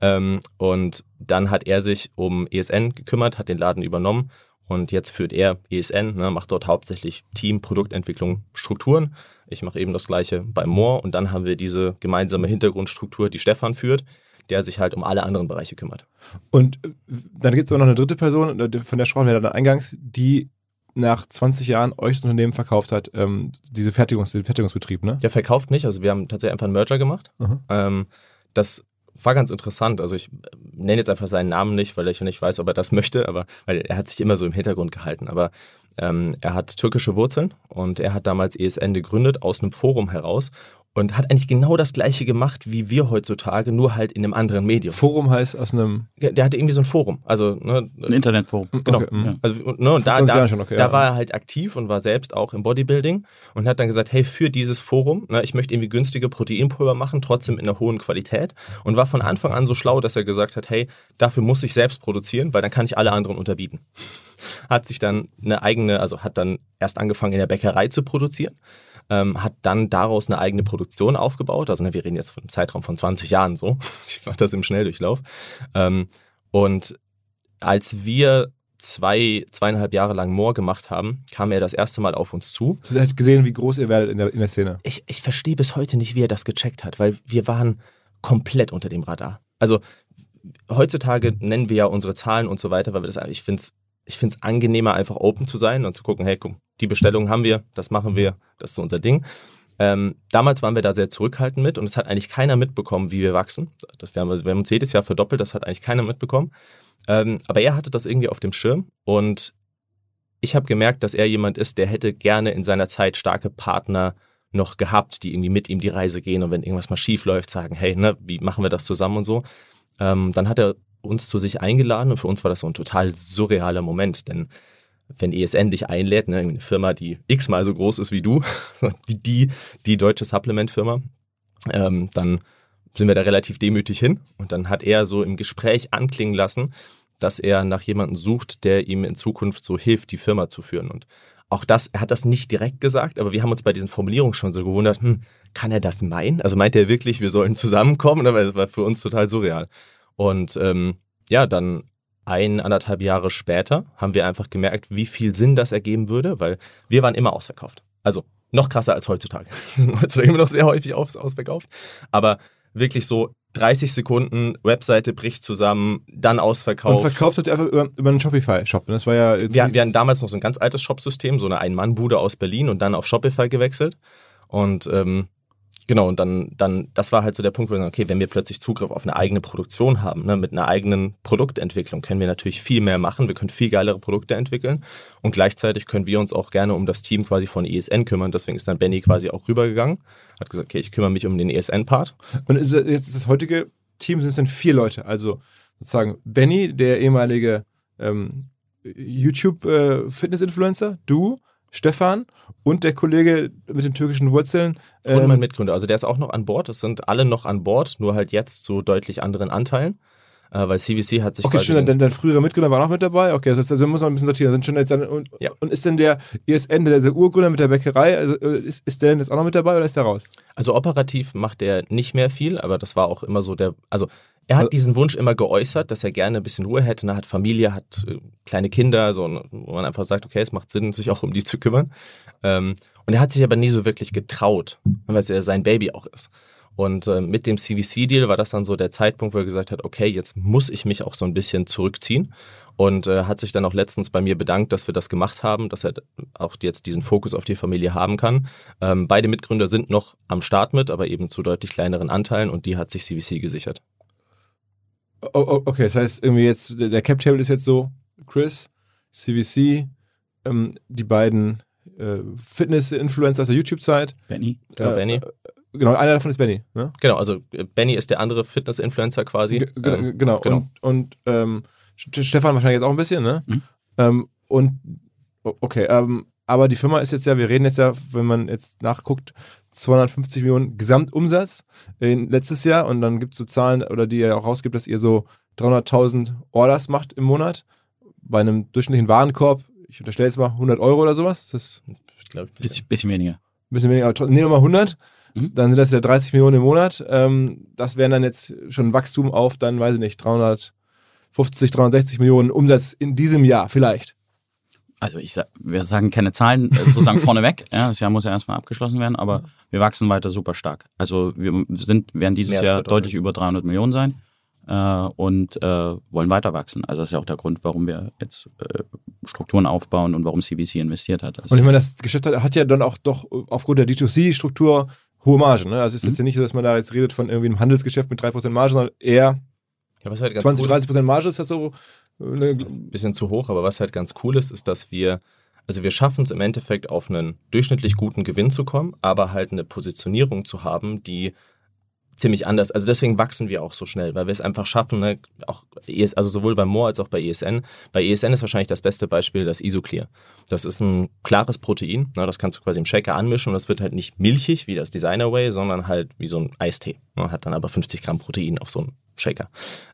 Ähm, und dann hat er sich um ESN gekümmert, hat den Laden übernommen und jetzt führt er ESN, ne, macht dort hauptsächlich Team, Produktentwicklung, Strukturen. Ich mache eben das gleiche bei Moore und dann haben wir diese gemeinsame Hintergrundstruktur, die Stefan führt, der sich halt um alle anderen Bereiche kümmert. Und äh, dann gibt es aber noch eine dritte Person, äh, von der sprachen wir dann eingangs, die nach 20 Jahren euch das Unternehmen verkauft hat, ähm, diese Fertigungs den Fertigungsbetrieb, ne? Der verkauft nicht, also wir haben tatsächlich einfach einen Merger gemacht. Mhm. Ähm, das war ganz interessant. Also ich äh, nenne jetzt einfach seinen Namen nicht, weil ich nicht weiß, ob er das möchte, aber weil er hat sich immer so im Hintergrund gehalten. Aber ähm, er hat türkische Wurzeln und er hat damals ESN gegründet aus einem Forum heraus und hat eigentlich genau das gleiche gemacht wie wir heutzutage, nur halt in einem anderen Medium. Forum heißt aus einem. Der der hatte irgendwie so ein Forum. Also, ne, Ein Internetforum. Genau. Okay, mhm. Ja. Also, und, ne, und da, 20 da, schon, okay, da ja. war er halt aktiv und war selbst auch im Bodybuilding und hat dann gesagt, hey, für dieses Forum, ne, ich möchte irgendwie günstige Proteinpulver machen, trotzdem in einer hohen Qualität und war von Anfang an so schlau, dass er gesagt hat, hey, dafür muss ich selbst produzieren, weil dann kann ich alle anderen unterbieten. Hat sich dann eine eigene, also hat dann erst angefangen in der Bäckerei zu produzieren, ähm, hat dann daraus eine eigene Produktion aufgebaut. Also ne, wir reden jetzt von einem Zeitraum von 20 Jahren so. [LAUGHS] Ich mache das im Schnelldurchlauf. Ähm, und als wir zwei, zweieinhalb Jahre lang Moore gemacht haben, kam er das erste Mal auf uns zu. Du hast gesehen, wie groß ihr werdet in der, in der Szene. Ich, ich verstehe bis heute nicht, wie er das gecheckt hat, weil wir waren komplett unter dem Radar. Also heutzutage nennen wir ja unsere Zahlen und so weiter, weil wir das, ich finde es ich find's angenehmer, einfach open zu sein und zu gucken, hey, guck, die Bestellung haben wir, das machen wir, das ist so unser Ding. Ähm, damals waren wir da sehr zurückhaltend mit und es hat eigentlich keiner mitbekommen, wie wir wachsen. Das, wir, haben, wir haben uns jedes Jahr verdoppelt, das hat eigentlich keiner mitbekommen. Ähm, aber er hatte das irgendwie auf dem Schirm und ich habe gemerkt, dass er jemand ist, der hätte gerne in seiner Zeit starke Partner noch gehabt, die irgendwie mit ihm die Reise gehen und wenn irgendwas mal schief läuft, sagen, hey, ne, wie machen wir das zusammen und so. Ähm, dann hat er uns zu sich eingeladen und für uns war das so ein total surrealer Moment, denn wenn ESN dich einlädt, ne, eine Firma, die x-mal so groß ist wie du, [LAUGHS] die, die, die deutsche Supplement-Firma, ähm, dann sind wir da relativ demütig hin. Und dann hat er so im Gespräch anklingen lassen, dass er nach jemandem sucht, der ihm in Zukunft so hilft, die Firma zu führen. Und auch das, er hat das nicht direkt gesagt, aber wir haben uns bei diesen Formulierungen schon so gewundert, hm, kann er das meinen? Also meint er wirklich, wir sollen zusammenkommen? Das war für uns total surreal. Und ähm, ja, dann ein, anderthalb Jahre später haben wir einfach gemerkt, wie viel Sinn das ergeben würde, weil wir waren immer ausverkauft. Also noch krasser als heutzutage. [LAUGHS] Wir sind heutzutage immer noch sehr häufig aus, ausverkauft. Aber wirklich so 30 Sekunden, Webseite bricht zusammen, dann ausverkauft. Und verkauft habt ihr einfach über, über einen Shopify-Shop. Das war ja wir, wir hatten damals noch so ein ganz altes Shopsystem, so eine Ein-Mann-Bude aus Berlin und dann auf Shopify gewechselt. Und ähm, Genau, und dann, dann, das war halt so der Punkt, wo wir sagen, okay, wenn wir plötzlich Zugriff auf eine eigene Produktion haben, ne, mit einer eigenen Produktentwicklung, können wir natürlich viel mehr machen, wir können viel geilere Produkte entwickeln und gleichzeitig können wir uns auch gerne um das Team quasi von ESN kümmern. Deswegen ist dann Benny quasi auch rübergegangen, hat gesagt, okay, ich kümmere mich um den ESN-Part. Und ist jetzt das heutige Team sind es dann vier Leute, also sozusagen Benny, der ehemalige ähm, YouTube-Fitness-Influencer, äh, du, Stefan und der Kollege mit den türkischen Wurzeln. Ähm, und mein Mitgründer. Also der ist auch noch an Bord. Es sind alle noch an Bord, nur halt jetzt zu deutlich anderen Anteilen. Äh, weil CVC hat sich. Okay, schön, dein, dein früherer Mitgründer war auch mit dabei. Okay, also, also muss man ein bisschen sortieren. Sind schon jetzt dann, und, ja. und ist denn der ISN, der, der Urgründer mit der Bäckerei, also äh, ist, ist der denn jetzt auch noch mit dabei oder ist der raus? Also operativ macht der nicht mehr viel, aber das war auch immer so der. Also er hat also diesen Wunsch immer geäußert, dass er gerne ein bisschen Ruhe hätte. Er hat Familie, hat äh, kleine Kinder, so, wo man einfach sagt, okay, es macht Sinn, sich auch um die zu kümmern. Ähm, und er hat sich aber nie so wirklich getraut, weil es ja sein Baby auch ist. Und äh, mit dem CVC-Deal war das dann so der Zeitpunkt, wo er gesagt hat, okay, jetzt muss ich mich auch so ein bisschen zurückziehen. Und äh, hat sich dann auch letztens bei mir bedankt, dass wir das gemacht haben, dass er auch jetzt diesen Fokus auf die Familie haben kann. Ähm, beide Mitgründer sind noch am Start mit, aber eben zu deutlich kleineren Anteilen und die hat sich CVC gesichert. Oh, okay, das heißt irgendwie jetzt, der Cap Table ist jetzt so, Chris, CVC, ähm, die beiden äh, Fitness-Influencer aus der YouTube-Zeit. Benny. Genau, äh, Benny. Äh, genau, einer davon ist Benny. Ne? Genau, also äh, Benny ist der andere Fitness-Influencer quasi. G ähm, genau, genau, und, und ähm, Stefan wahrscheinlich jetzt auch ein bisschen, ne? Mhm. Ähm, und okay, ähm, aber die Firma ist jetzt ja, wir reden jetzt ja, wenn man jetzt nachguckt, 250 Millionen Gesamtumsatz in letztes Jahr und dann gibt es so Zahlen, oder die ihr auch rausgibt, dass ihr so 300.000 Orders macht im Monat bei einem durchschnittlichen Warenkorb, ich unterstelle jetzt mal 100 Euro oder sowas. Das ich glaube, ein bisschen, bisschen weniger. Ein bisschen weniger, aber nehmen wir mal 100. Mhm. Dann sind das ja 30 Millionen im Monat. Ähm, das wären dann jetzt schon ein Wachstum auf, dann weiß ich nicht, 350, 360 Millionen Umsatz in diesem Jahr vielleicht also ich sag, wir sagen keine Zahlen äh, sozusagen [LAUGHS] vorneweg. Ja, das Jahr muss ja erstmal abgeschlossen werden, aber wir wachsen weiter super stark. Also wir sind, werden dieses Jahr deutlich über 300 Millionen sein äh, und äh, wollen weiter wachsen. Also das ist ja auch der Grund, warum wir jetzt äh, Strukturen aufbauen und warum CVC investiert hat. Das und ich meine, das Geschäft hat, hat, ja dann auch doch aufgrund der D2C-Struktur hohe Margen. Ne? Also es ist mhm. jetzt ja nicht so, dass man da jetzt redet von irgendwie einem Handelsgeschäft mit 3% Marge, sondern eher ja, was halt ganz 20, cool 30% Marge ist das so ein bisschen zu hoch, aber was halt ganz cool ist, ist, dass wir, also wir schaffen es im Endeffekt auf einen durchschnittlich guten Gewinn zu kommen, aber halt eine Positionierung zu haben, die ziemlich anders. Also deswegen wachsen wir auch so schnell, weil wir es einfach schaffen, ne, auch ES, also sowohl bei Moore als auch bei ESN. Bei ESN ist wahrscheinlich das beste Beispiel das Isoclear. Das ist ein klares Protein, ne, das kannst du quasi im Shaker anmischen und das wird halt nicht milchig wie das Designer Way, sondern halt wie so ein Eistee. Ne, hat dann aber 50 Gramm Protein auf so einem Shaker.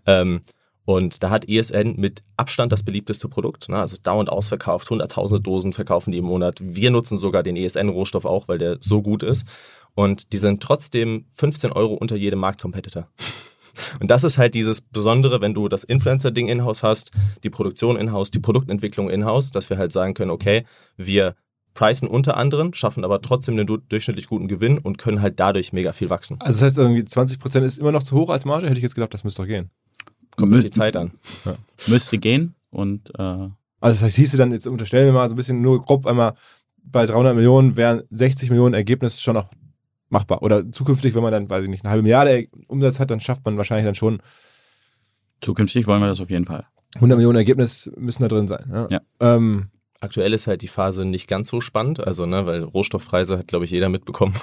Ähm, und da hat ESN mit Abstand das beliebteste Produkt. Ne? Also dauernd ausverkauft, hunderttausende Dosen verkaufen die im Monat. Wir nutzen sogar den ESN-Rohstoff auch, weil der so gut ist. Und die sind trotzdem 15 Euro unter jedem Marktcompetitor. Und das ist halt dieses Besondere, wenn du das Influencer-Ding in-house hast, die Produktion in-house, die Produktentwicklung in-house, dass wir halt sagen können, okay, wir preisen unter anderem, schaffen aber trotzdem einen durchschnittlich guten Gewinn und können halt dadurch mega viel wachsen. Also das heißt irgendwie 20% ist immer noch zu hoch als Marge? Hätte ich jetzt gedacht, das müsste doch gehen. Kommt auf die Zeit an. Ja. Müsste gehen und. Äh also, das heißt, hieße dann, jetzt unterstellen wir mal so ein bisschen nur grob einmal, bei 300 Millionen wären 60 Millionen Ergebnis schon noch machbar. Oder zukünftig, wenn man dann, weiß ich nicht, eine halbe Milliarde Umsatz hat, dann schafft man wahrscheinlich dann schon. Zukünftig wollen wir das auf jeden Fall. 100 Millionen Ergebnis müssen da drin sein. Ja. ja. Ähm, Aktuell ist halt die Phase nicht ganz so spannend, also ne, weil Rohstoffpreise hat, glaube ich, jeder mitbekommen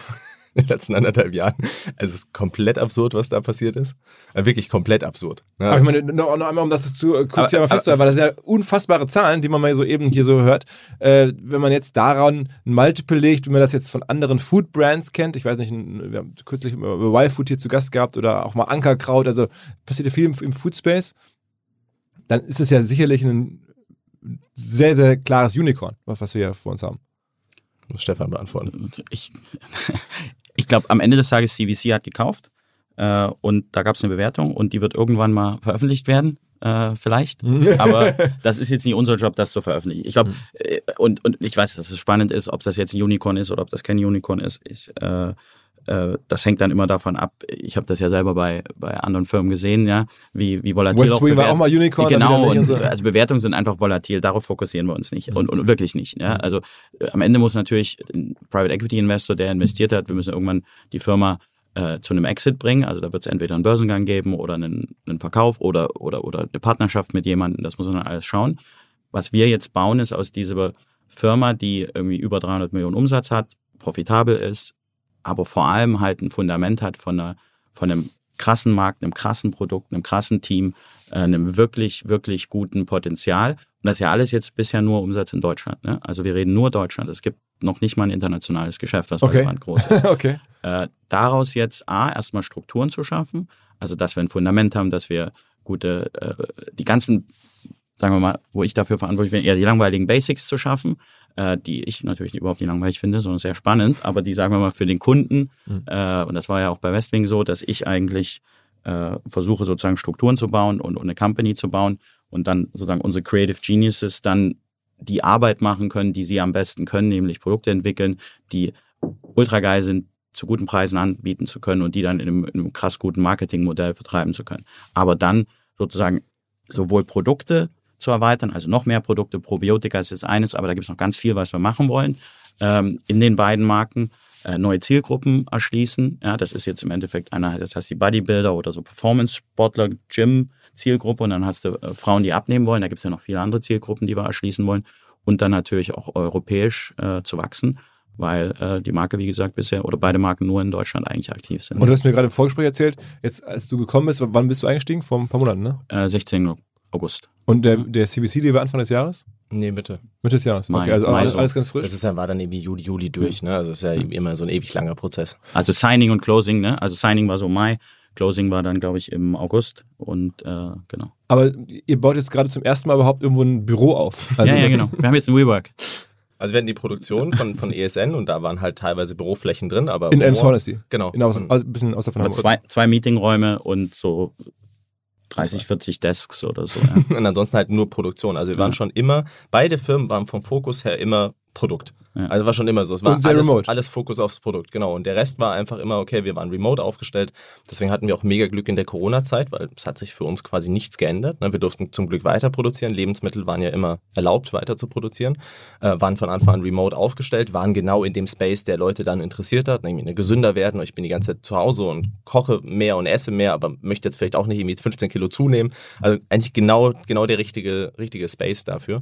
in den letzten anderthalb Jahren. Also es ist komplett absurd, was da passiert ist. Äh, wirklich komplett absurd. Ne? Aber ich meine, noch, noch einmal, um das zu äh, kurz hier mal festzuhalten, weil das ja unfassbare Zahlen, die man mal so eben hier so hört. Äh, wenn man jetzt daran ein Multiple legt, wie man das jetzt von anderen Food-Brands kennt, ich weiß nicht, wir haben kürzlich über Y-Food hier zu Gast gehabt oder auch mal Ankerkraut, also passiert ja viel im, im Food-Space, dann ist es ja sicherlich ein sehr, sehr klares Unicorn, was wir hier vor uns haben. Muss Stefan beantworten. Ich, ich glaube, am Ende des Tages CVC hat gekauft äh, und da gab es eine Bewertung und die wird irgendwann mal veröffentlicht werden. Äh, vielleicht, [LAUGHS] aber das ist jetzt nicht unser Job, das zu veröffentlichen. Ich glaube, äh, und, und ich weiß, dass es spannend ist, ob das jetzt ein Unicorn ist oder ob das kein Unicorn ist, äh, das hängt dann immer davon ab. Ich habe das ja selber bei, bei anderen Firmen gesehen, ja, wie, wie volatil West auch Wing war auch mal Unicorn. Genau, und, so. also Bewertungen sind einfach volatil, darauf fokussieren wir uns nicht mhm. und, und wirklich nicht. Ja. Mhm. Also äh, am Ende muss natürlich ein Private Equity Investor, der investiert hat, wir müssen irgendwann die Firma äh, zu einem Exit bringen. Also da wird es entweder einen Börsengang geben oder einen, einen Verkauf oder, oder, oder eine Partnerschaft mit jemandem. Das muss man alles schauen. Was wir jetzt bauen, ist aus dieser Firma, die irgendwie über 300 Millionen Umsatz hat, profitabel ist, aber vor allem halt ein Fundament hat von, einer, von einem krassen Markt, einem krassen Produkt, einem krassen Team, äh, einem wirklich, wirklich guten Potenzial. Und das ist ja alles jetzt bisher nur Umsatz in Deutschland. Ne? Also wir reden nur Deutschland. Es gibt noch nicht mal ein internationales Geschäft, was okay. relevant groß ist. [LAUGHS] okay. Äh, daraus jetzt A, erstmal Strukturen zu schaffen, also dass wir ein Fundament haben, dass wir gute, äh, die ganzen, sagen wir mal, wo ich dafür verantwortlich bin, eher die langweiligen Basics zu schaffen, äh, die ich natürlich überhaupt nicht langweilig finde, sondern sehr spannend, aber die, sagen wir mal, für den Kunden, mhm. äh, und das war ja auch bei Westwing so, dass ich eigentlich äh, versuche sozusagen Strukturen zu bauen und, und eine Company zu bauen und dann sozusagen unsere Creative Geniuses dann die Arbeit machen können, die sie am besten können, nämlich Produkte entwickeln, die ultra geil sind, zu guten Preisen anbieten zu können und die dann in einem, in einem krass guten Marketingmodell vertreiben zu können. Aber dann sozusagen sowohl Produkte zu erweitern, also noch mehr Produkte. Probiotika ist jetzt eines, aber da gibt es noch ganz viel, was wir machen wollen ähm, in den beiden Marken. Äh, neue Zielgruppen erschließen. Ja, das ist jetzt im Endeffekt einer, das heißt die Bodybuilder oder so Performance-Sportler, Gym-Zielgruppe und dann hast du äh, Frauen, die abnehmen wollen. Da gibt es ja noch viele andere Zielgruppen, die wir erschließen wollen. Und dann natürlich auch europäisch äh, zu wachsen weil äh, die Marke, wie gesagt, bisher oder beide Marken nur in Deutschland eigentlich aktiv sind. Und du hast mir gerade im Vorgespräch erzählt, jetzt als du gekommen bist, wann bist du eingestiegen? Vor ein paar Monaten, ne? Äh, 16 August. Und der, der CVC, die war Anfang des Jahres? Nee, Mitte. Mitte des Jahres. Okay, also alles, alles ganz frisch. Das ist ja, war dann irgendwie Juli, Juli durch, ne? Also es ist ja immer so ein ewig langer Prozess. Also Signing und Closing, ne? Also Signing war so Mai, Closing war dann, glaube ich, im August und äh, genau. Aber ihr baut jetzt gerade zum ersten Mal überhaupt irgendwo ein Büro auf. Also [LAUGHS] ja, ja, genau. Wir haben jetzt ein WeWork. Also wir hatten die Produktion von, von ESN und da waren halt teilweise Büroflächen drin, aber. In Elmshorn ist die. Genau. In aus, also ein bisschen außer von Hamburg. Zwei, zwei Meetingräume und so 30, 40 Desks oder so. Ja. [LAUGHS] und ansonsten halt nur Produktion. Also wir waren schon immer, beide Firmen waren vom Fokus her immer Produkt. Ja. Also war schon immer so. Es war Und sehr alles, remote. alles Fokus aufs Produkt, genau. Und der Rest war einfach immer, okay, wir waren remote aufgestellt. Deswegen hatten wir auch mega Glück in der Corona-Zeit, weil es hat sich für uns quasi nichts geändert. ne? Wir durften zum Glück weiter produzieren. Lebensmittel waren ja immer erlaubt, weiter zu produzieren. Äh, waren von Anfang an remote aufgestellt, waren genau in dem Space, der Leute dann interessiert hat, nämlich gesünder werden. Ich bin die ganze Zeit zu Hause und koche mehr und esse mehr, aber möchte jetzt vielleicht auch nicht irgendwie 15 Kilo zunehmen. Also eigentlich genau, genau der richtige, richtige Space dafür.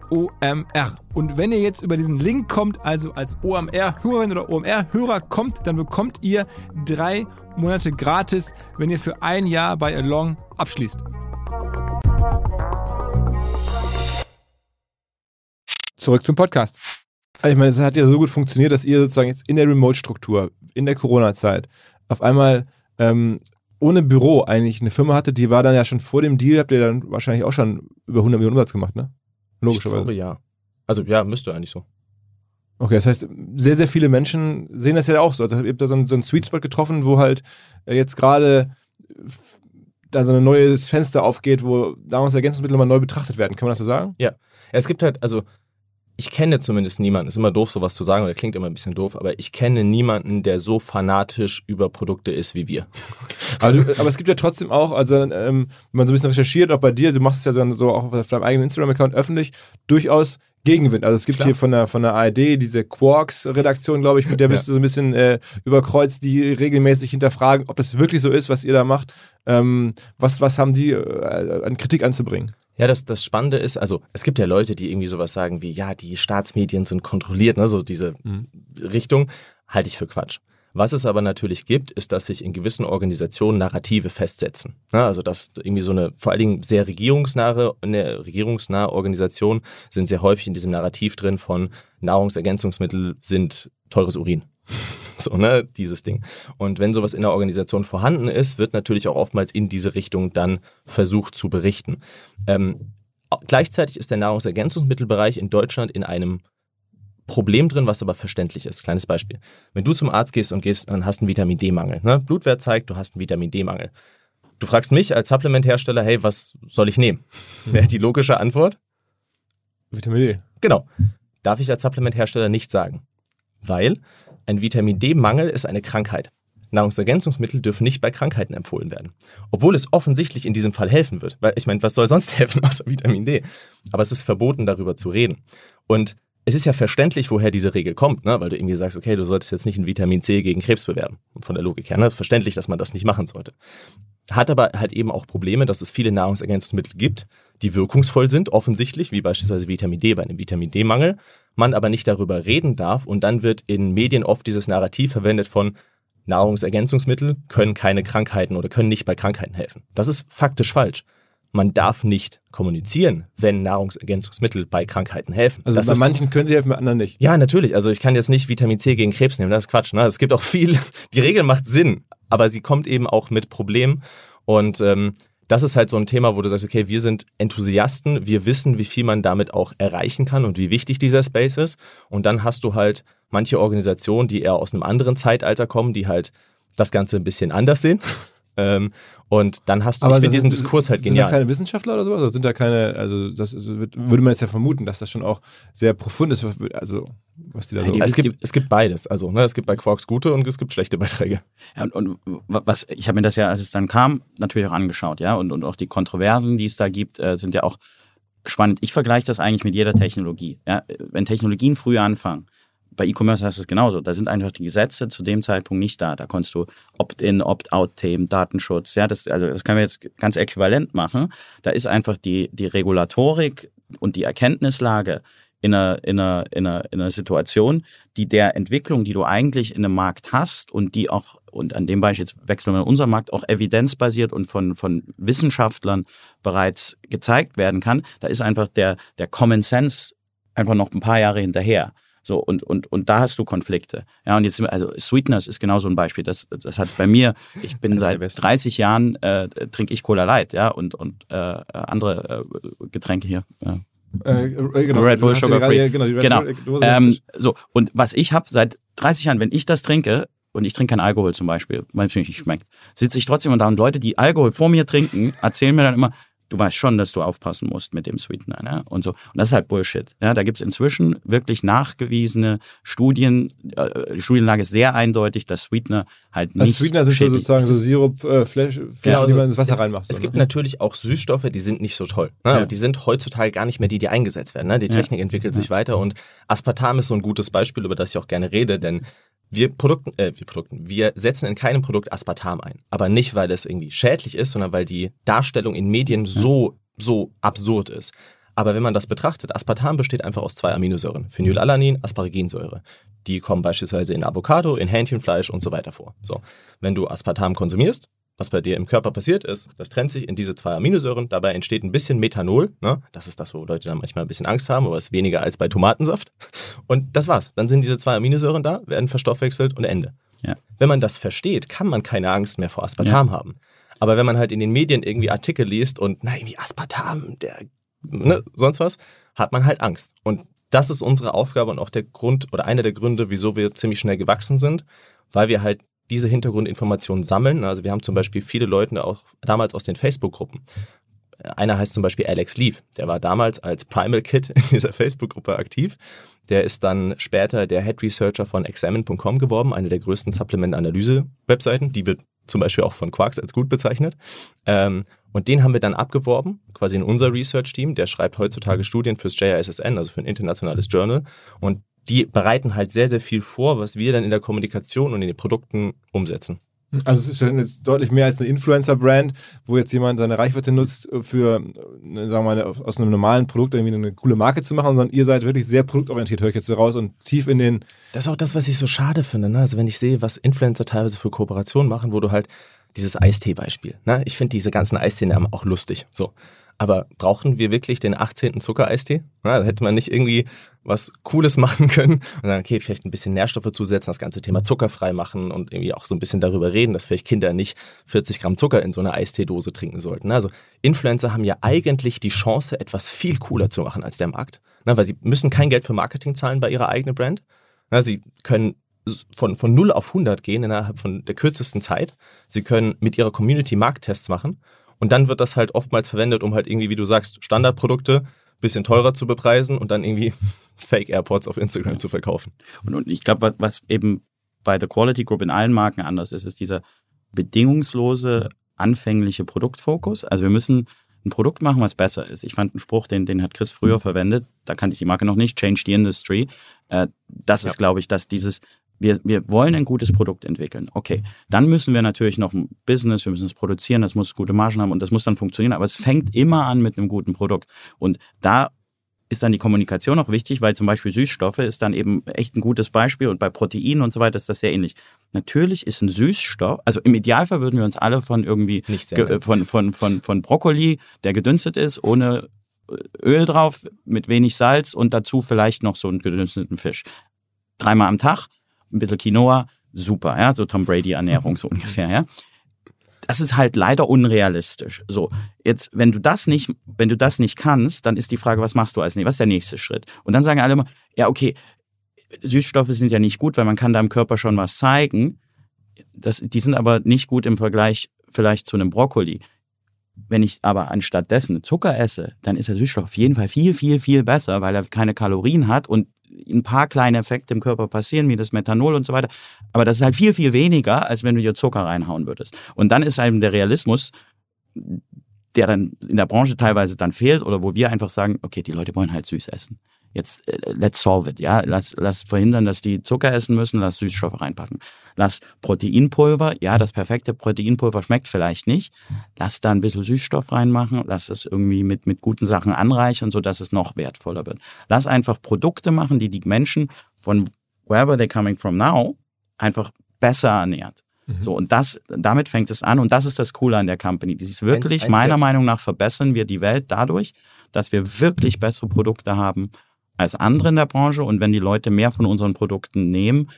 OMR. Und wenn ihr jetzt über diesen Link kommt, also als OMR-Hörerin oder OMR-Hörer kommt, dann bekommt ihr drei Monate gratis, wenn ihr für ein Jahr bei Along abschließt. Zurück zum Podcast. Ich meine, es hat ja so gut funktioniert, dass ihr sozusagen jetzt in der Remote-Struktur, in der Corona-Zeit, auf einmal ähm, ohne Büro eigentlich eine Firma hattet, die war dann ja schon vor dem Deal, habt ihr dann wahrscheinlich auch schon über 100 Millionen Umsatz gemacht, ne? Logischerweise. Ich glaube ja. Also ja, müsste eigentlich so. Okay, das heißt, sehr, sehr viele Menschen sehen das ja auch so. Also ihr habt da so einen, so einen Sweet Spot getroffen, wo halt jetzt gerade da so ein neues Fenster aufgeht, wo Nahrungsergänzungsmittel mal neu betrachtet werden. Kann man das so sagen? Ja. Es gibt halt, also ich kenne zumindest niemanden, ist immer doof, sowas zu sagen, oder klingt immer ein bisschen doof, aber ich kenne niemanden, der so fanatisch über Produkte ist wie wir. Aber, du, aber es gibt ja trotzdem auch, also ähm, wenn man so ein bisschen recherchiert, auch bei dir, du machst es ja so, so auch auf deinem eigenen Instagram-Account öffentlich, durchaus Gegenwind. Also es gibt Klar. hier von der, von der ARD diese Quarks-Redaktion, glaube ich, mit der bist ja. du so ein bisschen äh, überkreuzt, die regelmäßig hinterfragen, ob das wirklich so ist, was ihr da macht. Ähm, was, was haben die äh, an Kritik anzubringen? Ja, das, das Spannende ist, also es gibt ja Leute, die irgendwie sowas sagen wie, ja, die Staatsmedien sind kontrolliert, ne, so diese mhm. Richtung, halte ich für Quatsch. Was es aber natürlich gibt, ist, dass sich in gewissen Organisationen Narrative festsetzen. Ne, also dass irgendwie so eine, vor allen Dingen sehr regierungsnahe, eine regierungsnahe Organisation sind sehr häufig in diesem Narrativ drin von Nahrungsergänzungsmittel sind teures Urin. So, ne, dieses Ding. Und wenn sowas in der Organisation vorhanden ist, wird natürlich auch oftmals in diese Richtung dann versucht zu berichten. Ähm, gleichzeitig ist der Nahrungsergänzungsmittelbereich in Deutschland in einem Problem drin, was aber verständlich ist. Kleines Beispiel. Wenn du zum Arzt gehst und gehst und hast einen Vitamin D-Mangel, ne? Blutwert zeigt, du hast einen Vitamin D-Mangel. Du fragst mich als Supplementhersteller, hey, was soll ich nehmen? Mhm. Wäre die logische Antwort? Vitamin D. Genau. Darf ich als Supplementhersteller nicht sagen. Weil ein Vitamin D-Mangel ist eine Krankheit. Nahrungsergänzungsmittel dürfen nicht bei Krankheiten empfohlen werden. Obwohl es offensichtlich in diesem Fall helfen wird. Weil ich meine, was soll sonst [LAUGHS] helfen außer Vitamin D? Aber es ist verboten, darüber zu reden. Und es ist ja verständlich, woher diese Regel kommt, ne? weil du irgendwie sagst, okay, du solltest jetzt nicht ein Vitamin C gegen Krebs bewerben. Von der Logik her, ne? verständlich, dass man das nicht machen sollte. Hat aber halt eben auch Probleme, dass es viele Nahrungsergänzungsmittel gibt, die wirkungsvoll sind, offensichtlich, wie beispielsweise Vitamin D bei einem Vitamin D-Mangel, man aber nicht darüber reden darf und dann wird in Medien oft dieses Narrativ verwendet von Nahrungsergänzungsmittel können keine Krankheiten oder können nicht bei Krankheiten helfen. Das ist faktisch falsch. Man darf nicht kommunizieren, wenn Nahrungsergänzungsmittel bei Krankheiten helfen. Also das bei manchen können sie helfen, bei anderen nicht. Ja, natürlich. Also ich kann jetzt nicht Vitamin C gegen Krebs nehmen, das ist Quatsch. Ne? Es gibt auch viel, [LAUGHS] die Regel macht Sinn, aber sie kommt eben auch mit Problemen. Und ähm, das ist halt so ein Thema, wo du sagst, okay, wir sind Enthusiasten, wir wissen, wie viel man damit auch erreichen kann und wie wichtig dieser Space ist. Und dann hast du halt manche Organisationen, die eher aus einem anderen Zeitalter kommen, die halt das Ganze ein bisschen anders sehen. Ähm, und dann hast du, Aber ich finde diesen Diskurs halt genial. Sind da keine Wissenschaftler oder so? Also sind da keine, also das ist, würde man jetzt ja vermuten, dass das schon auch sehr profund ist, also was die da so. Es gibt, es gibt beides. Also ne, es gibt bei Quarks gute und es gibt schlechte Beiträge. Ja, und, und was, ich habe mir das ja, als es dann kam, natürlich auch angeschaut, ja, und, und auch die Kontroversen, die es da gibt, äh, sind ja auch spannend. Ich vergleiche das eigentlich mit jeder Technologie. Ja? Wenn Technologien früh anfangen, bei E-Commerce heißt es genauso. Da sind einfach die Gesetze zu dem Zeitpunkt nicht da. Da konntest du Opt-in, Opt-out-Themen, Datenschutz, ja, das, also das können wir jetzt ganz äquivalent machen. Da ist einfach die, die Regulatorik und die Erkenntnislage in einer, in, einer, in, einer, in einer Situation, die der Entwicklung, die du eigentlich in einem Markt hast und die auch, und an dem Beispiel jetzt wechseln wir in unserem Markt, auch evidenzbasiert und von, von Wissenschaftlern bereits gezeigt werden kann, da ist einfach der, der Common Sense einfach noch ein paar Jahre hinterher. So, und, und, und da hast du Konflikte. Ja, und jetzt, also Sweetness ist genau so ein Beispiel. Das, das hat bei mir, ich bin [LAUGHS] seit 30 Jahren, äh, trinke ich Cola Light, ja, und, und äh, andere äh, Getränke hier. Äh, äh, genau, Red Bull Sugar Free. Genau, genau. Ähm, so, und was ich habe seit 30 Jahren, wenn ich das trinke, und ich trinke keinen Alkohol zum Beispiel, weil es mir nicht schmeckt, sitze ich trotzdem und da und Leute, die Alkohol vor mir trinken, erzählen mir dann immer, du weißt schon, dass du aufpassen musst mit dem Sweetener ne? und so. Und das ist halt Bullshit. Ja, da gibt es inzwischen wirklich nachgewiesene Studien. Äh, die Studienlage ist sehr eindeutig, dass Sweetener halt nicht. Also Sweetener sind so sozusagen so Sirup, äh, Flash genau, die man ins Wasser es, reinmacht. Es so, gibt ne? natürlich auch Süßstoffe, die sind nicht so toll. Ne? Ja. Die sind heutzutage gar nicht mehr die, die eingesetzt werden. Ne? Die Technik ja. entwickelt sich weiter und Aspartam ist so ein gutes Beispiel, über das ich auch gerne rede, denn wir Produkten, äh, wir Produkten, wir setzen in keinem Produkt Aspartam ein. Aber nicht, weil es irgendwie schädlich ist, sondern weil die Darstellung in Medien so, so absurd ist. Aber wenn man das betrachtet, Aspartam besteht einfach aus zwei Aminosäuren, Phenylalanin, Asparaginsäure. Die kommen beispielsweise in Avocado, in Hähnchenfleisch und so weiter vor. So, wenn du Aspartam konsumierst, was bei dir im Körper passiert ist, das trennt sich in diese zwei Aminosäuren. Dabei entsteht ein bisschen Methanol. Ne? Das ist das, wo Leute dann manchmal ein bisschen Angst haben, aber es ist weniger als bei Tomatensaft. Und das war's. Dann sind diese zwei Aminosäuren da, werden verstoffwechselt und Ende. Ja. Wenn man das versteht, kann man keine Angst mehr vor Aspartam ja. haben. Aber wenn man halt in den Medien irgendwie Artikel liest und, na, irgendwie Aspartam, der, ne, sonst was, hat man halt Angst. Und das ist unsere Aufgabe und auch der Grund oder einer der Gründe, wieso wir ziemlich schnell gewachsen sind, weil wir halt diese Hintergrundinformationen sammeln. Also wir haben zum Beispiel viele Leute auch damals aus den Facebook-Gruppen. Einer heißt zum Beispiel Alex Leaf. Der war damals als Primal Kid in dieser Facebook-Gruppe aktiv. Der ist dann später der Head Researcher von Examine.com geworden, eine der größten Supplement-Analyse-Webseiten. Die wird zum Beispiel auch von Quarks als gut bezeichnet. Ähm, und den haben wir dann abgeworben, quasi in unser Research-Team. Der schreibt heutzutage Studien fürs JISSN, also für ein internationales Journal. Und die bereiten halt sehr, sehr viel vor, was wir dann in der Kommunikation und in den Produkten umsetzen. Also es ist schon jetzt deutlich mehr als eine Influencer-Brand, wo jetzt jemand seine Reichweite nutzt für, sagen wir mal, aus einem normalen Produkt irgendwie eine coole Marke zu machen, sondern ihr seid wirklich sehr produktorientiert, höre ich jetzt so raus und tief in den... Das ist auch das, was ich so schade finde. Ne? Also wenn ich sehe, was Influencer teilweise für Kooperationen machen, wo du halt dieses Eistee-Beispiel. Ne? Ich finde diese ganzen Eistee-Namen auch lustig. So. Aber brauchen wir wirklich den 18. Zuckereistee? Ja, da hätte man nicht irgendwie was Cooles [LAUGHS] machen können und dann, okay, vielleicht ein bisschen Nährstoffe zusetzen, das ganze Thema zuckerfrei machen und irgendwie auch so ein bisschen darüber reden, dass vielleicht Kinder nicht 40 Gramm Zucker in so einer Eisteedose trinken sollten. Also Influencer haben ja eigentlich die Chance, etwas viel cooler zu machen als der Markt. Na, weil sie müssen kein Geld für Marketing zahlen bei ihrer eigenen Brand. Na, sie können von, von 0 auf 100 gehen innerhalb von der kürzesten Zeit. Sie können mit ihrer Community Markttests machen und dann wird das halt oftmals verwendet, um halt irgendwie, wie du sagst, Standardprodukte bisschen teurer zu bepreisen und dann irgendwie [LAUGHS] Fake Airports auf Instagram zu verkaufen. Und, und ich glaube, was eben bei der Quality Group in allen Marken anders ist, ist dieser bedingungslose, anfängliche Produktfokus. Also wir müssen ein Produkt machen, was besser ist. Ich fand einen Spruch, den, den hat Chris früher verwendet, da kannte ich die Marke noch nicht, Change the Industry. Äh, das ja. ist, glaube ich, dass dieses wir, wir wollen ein gutes Produkt entwickeln. Okay, dann müssen wir natürlich noch ein Business, wir müssen es produzieren, das muss gute Margen haben und das muss dann funktionieren, aber es fängt immer an mit einem guten Produkt. Und da ist dann die Kommunikation auch wichtig, weil zum Beispiel Süßstoffe ist dann eben echt ein gutes Beispiel und bei Proteinen und so weiter ist das sehr ähnlich. Natürlich ist ein Süßstoff, also im Idealfall würden wir uns alle von irgendwie von, von, von, von Brokkoli, der gedünstet ist, ohne Öl drauf, mit wenig Salz und dazu vielleicht noch so einen gedünsteten Fisch. Dreimal am Tag ein bisschen Quinoa, super, ja, so Tom Brady-Ernährung so [LAUGHS] ungefähr, ja. Das ist halt leider unrealistisch. So, jetzt, wenn du das nicht, wenn du das nicht kannst, dann ist die Frage, was machst du als nächstes? Was ist der nächste Schritt? Und dann sagen alle immer, ja, okay, Süßstoffe sind ja nicht gut, weil man kann da im Körper schon was zeigen. Das, die sind aber nicht gut im Vergleich vielleicht zu einem Brokkoli. Wenn ich aber anstatt dessen Zucker esse, dann ist der Süßstoff auf jeden Fall viel, viel, viel besser, weil er keine Kalorien hat und ein paar kleine Effekte im Körper passieren, wie das Methanol und so weiter. Aber das ist halt viel, viel weniger, als wenn du dir Zucker reinhauen würdest. Und dann ist eben der Realismus, der dann in der Branche teilweise dann fehlt oder wo wir einfach sagen, okay, die Leute wollen halt süß essen. Jetzt, äh, let's solve it, ja. Lass, lass verhindern, dass die Zucker essen müssen, lass Süßstoffe reinpacken. Lass Proteinpulver, ja, das perfekte Proteinpulver schmeckt vielleicht nicht. Lass da ein bisschen Süßstoff reinmachen, lass es irgendwie mit, mit guten Sachen anreichern, sodass es noch wertvoller wird. Lass einfach Produkte machen, die die Menschen von wherever they're coming from now einfach besser ernährt. Mhm. So, und das, damit fängt es an und das ist das Coole an der Company. Dieses wirklich, eins, eins meiner Meinung nach, verbessern wir die Welt dadurch, dass wir wirklich bessere Produkte haben, als andere in der Branche und wenn die Leute mehr von unseren Produkten nehmen,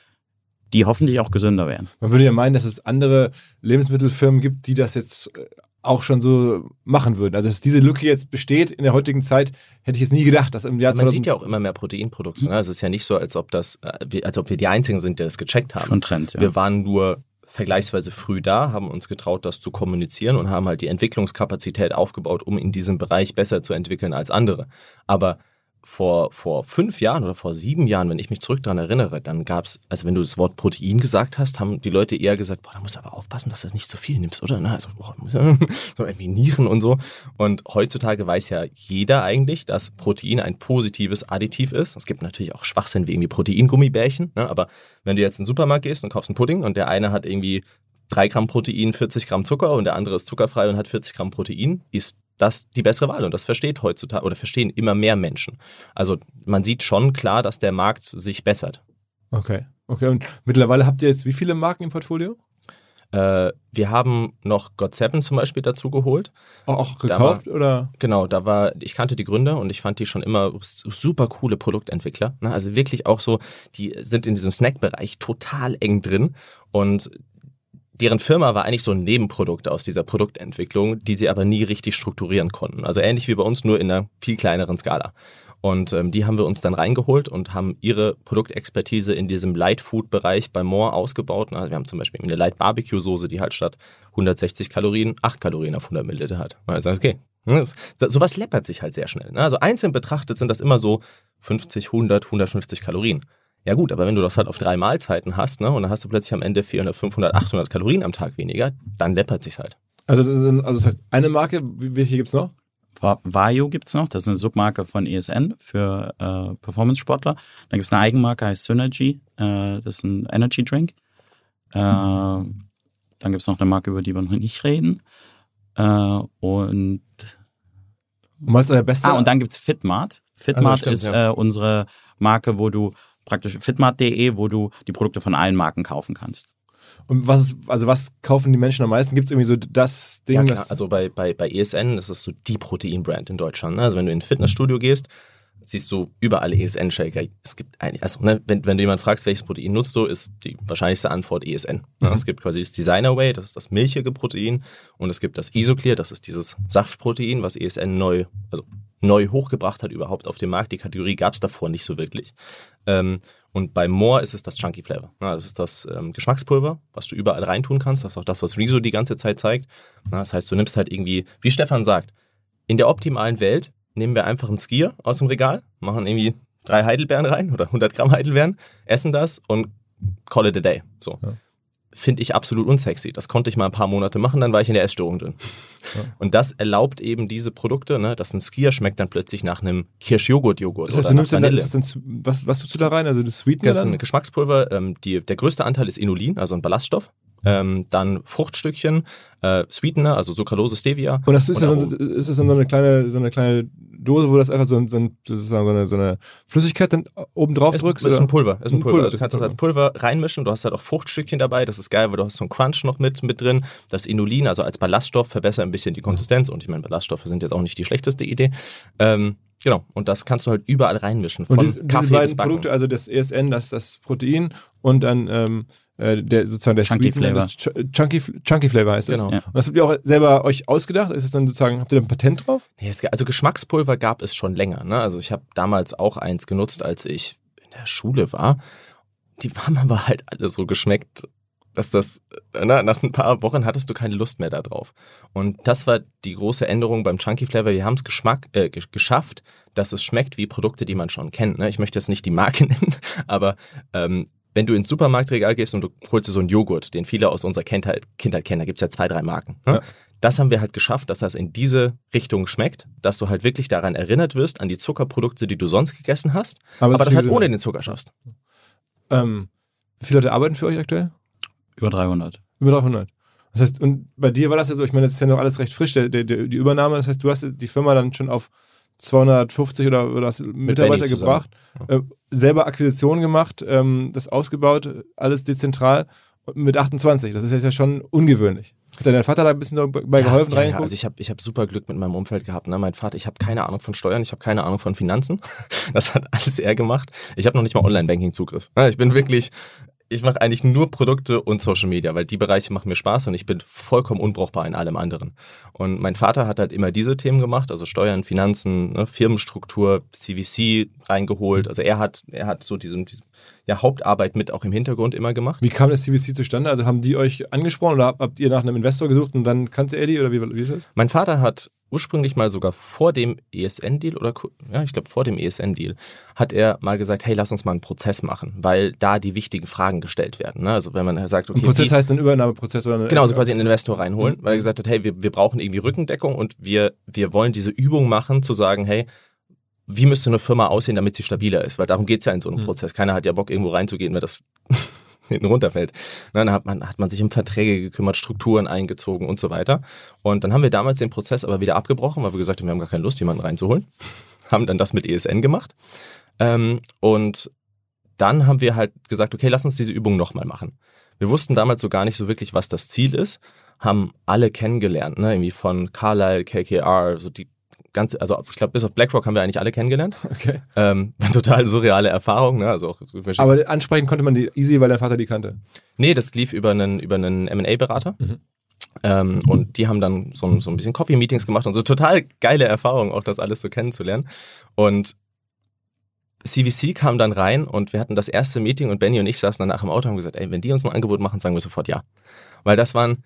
die hoffentlich auch gesünder werden. Man würde ja meinen, dass es andere Lebensmittelfirmen gibt, die das jetzt äh, auch schon so machen würden. Also dass diese Lücke jetzt besteht in der heutigen Zeit, hätte ich jetzt nie gedacht, dass im Jahr Man sieht ja auch immer mehr Proteinprodukte. Ne? Es ist ja nicht so, als ob das, äh, als ob wir die Einzigen sind, die das gecheckt haben. Schon Trend, ja. Wir waren nur vergleichsweise früh da, haben uns getraut, das zu kommunizieren und haben halt die Entwicklungskapazität aufgebaut, um in diesem Bereich besser zu entwickeln als andere. Aber vor, vor fünf Jahren oder vor sieben Jahren, wenn ich mich zurück daran erinnere, dann gab es, also wenn du das Wort Protein gesagt hast, haben die Leute eher gesagt, boah, da musst du aber aufpassen, dass du das nicht zu viel nimmst, oder? Also, boah, [LAUGHS] so irgendwie Nieren und so. Und heutzutage weiß ja jeder eigentlich, dass Protein ein positives Additiv ist. Es gibt natürlich auch Schwachsinn wie irgendwie Proteingummibärchen, ne? aber wenn du jetzt in den Supermarkt gehst und kaufst einen Pudding und der eine hat irgendwie 3 Gramm Protein, 40 Gramm Zucker und der andere ist zuckerfrei und hat 40 Gramm Protein, ist das die bessere Wahl und das versteht heutzutage oder verstehen immer mehr Menschen. Also man sieht schon klar, dass der Markt sich bessert. Okay, okay. Und mittlerweile habt ihr jetzt wie viele Marken im Portfolio? Äh, wir haben noch God Seven zum Beispiel dazu geholt. Auch, auch gekauft war, oder? Genau, da war, ich kannte die Gründer und ich fand die schon immer super coole Produktentwickler. Ne? Also wirklich auch so, die sind in diesem Snack-Bereich total eng drin und deren Firma war eigentlich so ein Nebenprodukt aus dieser Produktentwicklung, die sie aber nie richtig strukturieren konnten. Also ähnlich wie bei uns, nur in einer viel kleineren Skala. Und ähm, die haben wir uns dann reingeholt und haben ihre Produktexpertise in diesem Light Food Bereich bei More ausgebaut. Also wir haben zum Beispiel eine Light Barbecue Soße, die halt statt 160 Kalorien 8 Kalorien auf 100 Milliliter hat. Also okay, ne, das, sowas läppert sich halt sehr schnell. Ne? Also einzeln betrachtet sind das immer so 50, 100, 150 Kalorien. Ja gut, aber wenn du das halt auf drei Mahlzeiten hast, ne, und dann hast du plötzlich am Ende 400, 500, 800 Kalorien am Tag weniger, dann läppert sich's halt. Also, also das heißt, eine Marke, welche gibt's noch? Vario gibt es noch, das ist eine Submarke von ESN für äh, Performance-Sportler. Dann gibt es eine Eigenmarke, heißt Synergy, äh, das ist ein Energy Drink. Äh, dann gibt es noch eine Marke, über die wir noch nicht reden. Äh, und, und was ist euer bester? Ah, und dann gibt es Fitmart. Fitmart also stimmt, ist ja. Äh, unsere Marke, wo du praktisch fitmart.de, wo du die Produkte von allen Marken kaufen kannst. Und was also was kaufen die Menschen am meisten? Gibt es irgendwie so das Ding? Ja, klar. also bei, bei, bei ESN, das ist so die Proteinbrand in Deutschland. Ne? Also wenn du in ein Fitnessstudio gehst, siehst du überall ESN-Shaker. Es gibt eine, also ne, wenn, wenn du jemanden fragst, welches Protein nutzt du, ist die wahrscheinlichste Antwort ESN. Mhm. Es gibt quasi das Designer Way, das ist das milchige Protein, und es gibt das Isoclear, das ist dieses Saftprotein, was ESN neu, also neu hochgebracht hat überhaupt auf dem Markt. Die Kategorie gab es davor nicht so wirklich. Ähm, und bei More ist es das Chunky Flavor. Ja, das ist das ähm, Geschmackspulver, was du überall reintun kannst. Das ist auch das, was Rezo die ganze Zeit zeigt. Ja, das heißt, du nimmst halt irgendwie, wie Stefan sagt, in der optimalen Welt nehmen wir einfach einen Skier aus dem Regal, machen irgendwie drei Heidelbeeren rein oder 100 Gramm Heidelbeeren, essen das und call it a day. So. Ja finde ich absolut unsexy. Das konnte ich mal ein paar Monate machen, dann war ich in der Essstörung drin. Ja. Und das erlaubt eben diese Produkte, ne, dass ein Skier schmeckt dann plötzlich nach einem Kirschjoghurt-Joghurt. Das heißt, du nimmst dann, ist das dann, was, was tust du da rein? Also das Sweetener? Das ist ein Geschmackspulver. Ähm, die, der größte Anteil ist Inulin, also ein Ballaststoff. Ähm, dann Fruchtstückchen, äh, Sweetener, also Sucralose, Stevia. Und das ist, und ja so, ist das dann so eine kleine, so eine kleine Dose, wo das einfach so, so, so, eine, so eine Flüssigkeit dann oben drauf drückst? Ist ein Pulver. Ist ein, ein Pulver. Pulver. Also du kannst das als Pulver reinmischen. Du hast halt auch Fruchtstückchen dabei. Das ist geil, weil du hast so einen Crunch noch mit, mit drin. Das Inulin, also als Ballaststoff, verbessert ein bisschen die Konsistenz. Und ich meine, Ballaststoffe sind jetzt auch nicht die schlechteste Idee. Ähm, Genau, und das kannst du halt überall reinmischen. Von und diese, Kaffee diese beiden Produkte, also das ESN, das, das Protein und dann ähm, äh, der sozusagen der Chunky Sweeten, Flavor. Ch Chunky, Chunky Flavor heißt das. Genau. Ja. Und das habt ihr auch selber euch ausgedacht? Ist es dann sozusagen, habt ihr da ein Patent drauf? Nee, es, also Geschmackspulver gab es schon länger. Ne? Also ich habe damals auch eins genutzt, als ich in der Schule war. Die haben [LAUGHS] aber halt alle so geschmeckt, dass das, na, äh, nach ein paar Wochen hattest du keine Lust mehr darauf. Und das war die große Änderung beim Chunky Flavor. Wir haben es äh, geschafft, dass es schmeckt wie Produkte, die man schon kennt. Ne? Ich möchte jetzt nicht die Marke [LAUGHS] nennen, aber ähm, wenn du ins Supermarktregal gehst und du holst dir so einen Joghurt, den viele aus unserer Kindheit, Kindheit kennen, da gibt es ja zwei, drei Marken. Ne? Ja. Das haben wir halt geschafft, dass das in diese Richtung schmeckt, dass du halt wirklich daran erinnert wirst, an die Zuckerprodukte, die du sonst gegessen hast, aber, aber das halt ohne den Zucker schaffst. Ähm, wie viele Leute arbeiten für euch aktuell? Über 300. Über 300. Das heißt, und bei dir war das ja so, ich meine, das ist ja noch alles recht frisch, der, der, die Übernahme. Das heißt, du hast die Firma dann schon auf 250 oder, oder Mitarbeiter gebracht, äh, selber Akquisitionen gemacht, ähm, das ausgebaut, alles dezentral mit 28. Das ist ja schon ungewöhnlich. Hat dein Vater da ein bisschen dabei geholfen, ja, ja, reingeguckt? also ich habe ich hab super Glück mit meinem Umfeld gehabt. Ne? Mein Vater, ich habe keine Ahnung von Steuern, ich habe keine Ahnung von Finanzen. [LAUGHS] Das hat alles er gemacht. Ich habe noch nicht mal Online-Banking-Zugriff. Ne? Ich bin wirklich, ich mache eigentlich nur Produkte und Social Media, weil die Bereiche machen mir Spaß und ich bin vollkommen unbrauchbar in allem anderen. Und mein Vater hat halt immer diese Themen gemacht, also Steuern, Finanzen, ne, Firmenstruktur, CVC reingeholt. Also er hat, er hat so diesen, diesen ja, Hauptarbeit mit auch im Hintergrund immer gemacht. Wie kam das CVC zustande? Also haben die euch angesprochen oder habt ihr nach einem Investor gesucht und dann kannte er die oder wie, wie ist das? Mein Vater hat ursprünglich mal sogar vor dem ESN-Deal oder ja, ich glaube vor dem ESN-Deal hat er mal gesagt, hey, lass uns mal einen Prozess machen, weil da die wichtigen Fragen gestellt werden. Ne? Also wenn man sagt, okay, Ein Prozess wie, heißt ein Übernahmeprozess oder eine, genau, so quasi einen Investor reinholen, Mhm. weil er gesagt hat, hey, wir, wir brauchen irgendwie Rückendeckung und wir, wir wollen diese Übung machen, zu sagen, hey, wie müsste eine Firma aussehen, damit sie stabiler ist? Weil darum geht's ja in so einem Mhm. Prozess. Keiner hat ja Bock, irgendwo reinzugehen, wenn das [LAUGHS] hinten runterfällt. Dann hat man, hat man sich um Verträge gekümmert, Strukturen eingezogen und so weiter. Und dann haben wir damals den Prozess aber wieder abgebrochen, weil wir gesagt haben, wir haben gar keine Lust, jemanden reinzuholen. [LAUGHS] haben dann das mit ESN gemacht. Ähm, und dann haben wir halt gesagt, okay, lass uns diese Übung nochmal machen. Wir wussten damals so gar nicht so wirklich, was das Ziel ist, haben alle kennengelernt, ne? irgendwie von Carlyle, KKR, so die ganze, also ich glaube, bis auf BlackRock haben wir eigentlich alle kennengelernt. Okay. Ähm, [LAUGHS] total surreale Erfahrung, ne? also auch Aber ansprechen konnte man die easy, weil dein Vater die kannte. Nee, das lief über einen, über einen M&A-Berater. Mhm. Ähm, und die haben dann so, so ein bisschen Coffee-Meetings gemacht und so total geile Erfahrung, auch das alles so kennenzulernen. Und CVC kam dann rein und wir hatten das erste Meeting und Benny und ich saßen danach im Auto und haben gesagt, ey, wenn die uns ein Angebot machen, sagen wir sofort ja. Weil das waren,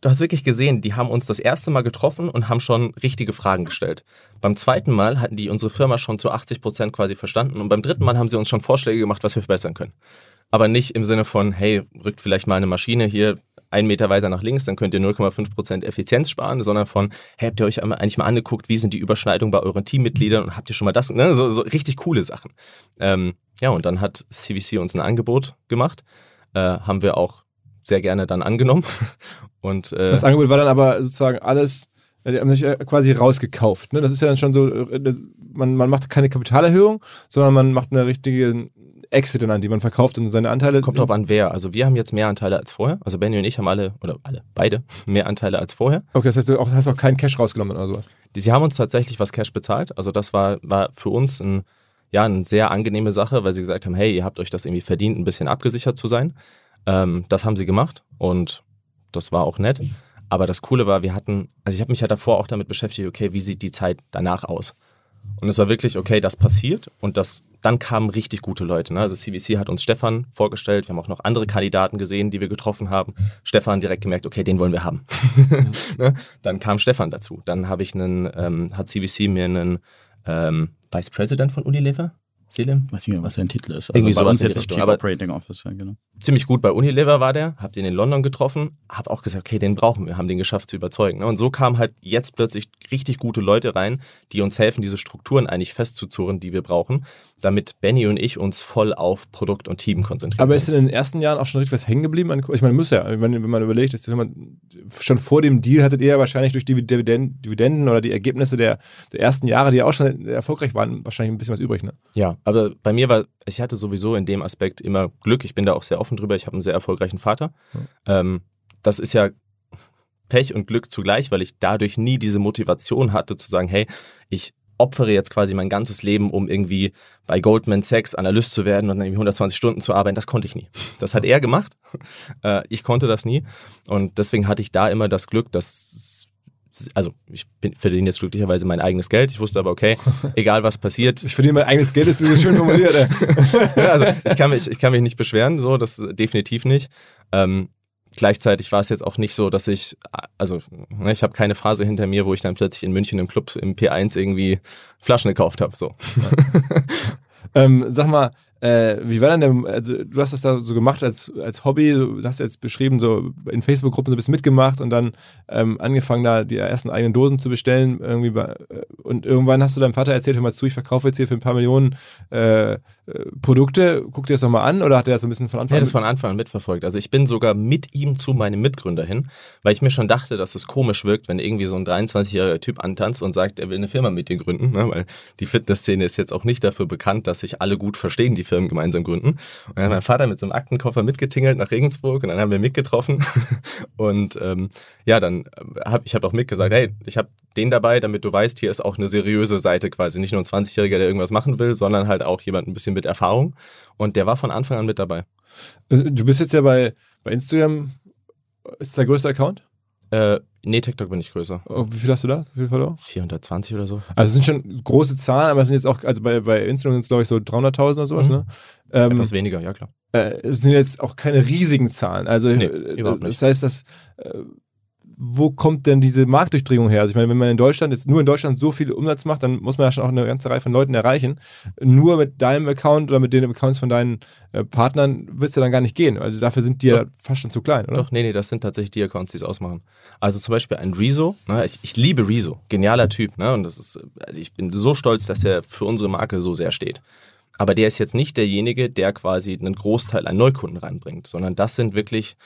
du hast wirklich gesehen, die haben uns das erste Mal getroffen und haben schon richtige Fragen gestellt. Beim zweiten Mal hatten die unsere Firma schon zu 80 Prozent quasi verstanden und beim dritten Mal haben sie uns schon Vorschläge gemacht, was wir verbessern können. Aber nicht im Sinne von, hey, rückt vielleicht mal eine Maschine hier einen Meter weiter nach links, dann könnt ihr 0,5 Prozent Effizienz sparen, sondern von, hey, habt ihr euch eigentlich mal angeguckt, wie sind die Überschneidungen bei euren Teammitgliedern und habt ihr schon mal das, ne? so, so richtig coole Sachen. Ähm, ja, und dann hat CVC uns ein Angebot gemacht, äh, haben wir auch sehr gerne dann angenommen. [LAUGHS] Und äh, Das Angebot war dann aber sozusagen alles, äh, die haben sich äh, quasi rausgekauft. Ne? Das ist ja dann schon so, äh, man, man macht keine Kapitalerhöhung, sondern man macht eine richtige Exit dann an, die man verkauft und seine Anteile. Kommt drauf an, wer. Also wir haben jetzt mehr Anteile als vorher. Also Benny und ich haben alle, oder alle, beide, [LAUGHS] mehr Anteile als vorher. Okay, das heißt, du auch, hast auch keinen Cash rausgenommen oder sowas. Die- Sie haben uns tatsächlich was Cash bezahlt. Also das war, war für uns ein, ja, eine sehr angenehme Sache, weil sie gesagt haben, hey, ihr habt euch das irgendwie verdient, ein bisschen abgesichert zu sein. Ähm, das haben sie gemacht und das war auch nett. Aber das Coole war, wir hatten, also ich habe mich ja davor auch damit beschäftigt, okay, wie sieht die Zeit danach aus? Und es war wirklich, okay, das passiert und das, dann kamen richtig gute Leute. Ne? Also CVC hat uns Stefan vorgestellt, wir haben auch noch andere Kandidaten gesehen, die wir getroffen haben. Stefan direkt gemerkt, okay, den wollen wir haben. [LAUGHS] ne? Dann kam Stefan dazu. Dann habe ich einen, ähm, hat CVC mir einen ähm, Vice President von Unilever, Selim, Weiß nicht mehr, was sein Titel ist. Irgendwie bei sowas uns jetzt Richtung, Chief aber- Operating Officer, genau. ziemlich gut bei Unilever war der, hab den in London getroffen, hab auch gesagt, okay, den brauchen wir, haben den geschafft zu überzeugen. ne? Und so kamen halt jetzt plötzlich richtig gute Leute rein, die uns helfen, diese Strukturen eigentlich festzuzurren, die wir brauchen, damit Benny und ich uns voll auf Produkt und Team konzentrieren. Aber ist in den ersten Jahren auch schon richtig was hängen geblieben? Ich meine, muss ja, wenn, wenn man überlegt, ist, wenn man, schon vor dem Deal hattet ihr ja wahrscheinlich durch die Dividenden, Dividenden oder die Ergebnisse der, der ersten Jahre, die ja auch schon erfolgreich waren, wahrscheinlich ein bisschen was übrig. Ne? Ja, aber bei mir war, ich hatte sowieso in dem Aspekt immer Glück. Ich bin da auch sehr offen drüber. Ich habe einen sehr erfolgreichen Vater. Ähm, das ist ja [LAUGHS] Pech und Glück zugleich, weil ich dadurch nie diese Motivation hatte zu sagen, hey, ich opfere jetzt quasi mein ganzes Leben, um irgendwie bei Goldman Sachs Analyst zu werden und dann irgendwie 120 Stunden zu arbeiten. Das konnte ich nie. Das hat [LAUGHS] er gemacht. Äh, ich konnte das nie. Und deswegen hatte ich da immer das Glück, dass also ich bin, verdiene jetzt glücklicherweise mein eigenes Geld. Ich wusste aber, okay, [LAUGHS] egal was passiert, Ich verdiene mein eigenes Geld, ist schön formuliert. [LAUGHS] ja, also ich kann mich, ich kann mich nicht beschweren, so, das definitiv nicht. Ähm, gleichzeitig war es jetzt auch nicht so, dass ich, also ne, ich habe keine Phase hinter mir, wo ich dann plötzlich in München im Club im P1 irgendwie Flaschen gekauft habe. So. [LAUGHS] Ähm, sag mal, äh, wie war denn der, also du hast das da so gemacht als, als Hobby, du hast jetzt beschrieben, so in Facebook-Gruppen so ein bisschen mitgemacht und dann ähm, angefangen, da die ersten eigenen Dosen zu bestellen. Irgendwie bei, äh, und irgendwann hast du deinem Vater erzählt, hör mal zu, ich verkaufe jetzt hier für ein paar Millionen äh, Produkte. Guckt ihr das nochmal an oder hat er das ein bisschen von Anfang an? Ja, das von Anfang an mitverfolgt. Also ich bin sogar mit ihm zu meinem Mitgründer hin, weil ich mir schon dachte, dass es komisch wirkt, wenn irgendwie so ein 23-jähriger Typ antanzt und sagt, er will eine Firma mit dir gründen, ne? weil die Fitnessszene ist jetzt auch nicht dafür bekannt, dass sich alle gut verstehen, die Firmen gemeinsam gründen. Und dann hat mein Vater mit so einem Aktenkoffer mitgetingelt nach Regensburg und dann haben wir mitgetroffen [LAUGHS] und ähm, ja, dann habe ich hab auch mitgesagt, hey, ich habe den dabei, damit du weißt, hier ist auch eine seriöse Seite quasi, nicht nur ein 20-Jähriger, der irgendwas machen will, sondern halt auch jemand ein bisschen mit Erfahrung. Und der war von Anfang an mit dabei. Äh, du bist jetzt ja bei, bei Instagram, ist der größte Account? Äh, nee, TikTok bin ich größer. Oh, wie viel hast du da? Wie viel Follower? 420 oder so. Also es sind schon große Zahlen, aber es sind jetzt auch, also bei, bei Instagram sind es glaube ich so 300.000 oder sowas, mhm. ne? Ähm, Etwas weniger, ja klar. Äh, es sind jetzt auch keine riesigen Zahlen. Also nee, äh, überhaupt nicht. das heißt, dass äh, wo kommt denn diese Marktdurchdringung her? Also ich meine, wenn man in Deutschland jetzt nur in Deutschland so viel Umsatz macht, dann muss man ja schon auch eine ganze Reihe von Leuten erreichen. Nur mit deinem Account oder mit den Accounts von deinen äh, Partnern wird es ja dann gar nicht gehen. Also dafür sind die Doch. ja fast schon zu klein, oder? Doch, nee, nee, das sind tatsächlich die Accounts, die es ausmachen. Also zum Beispiel ein Rezo, ne? ich, ich liebe Rezo, genialer Typ, ne? Und das ist, also ich bin so stolz, dass er für unsere Marke so sehr steht. Aber der ist jetzt nicht derjenige, der quasi einen Großteil an Neukunden reinbringt, sondern das sind wirklich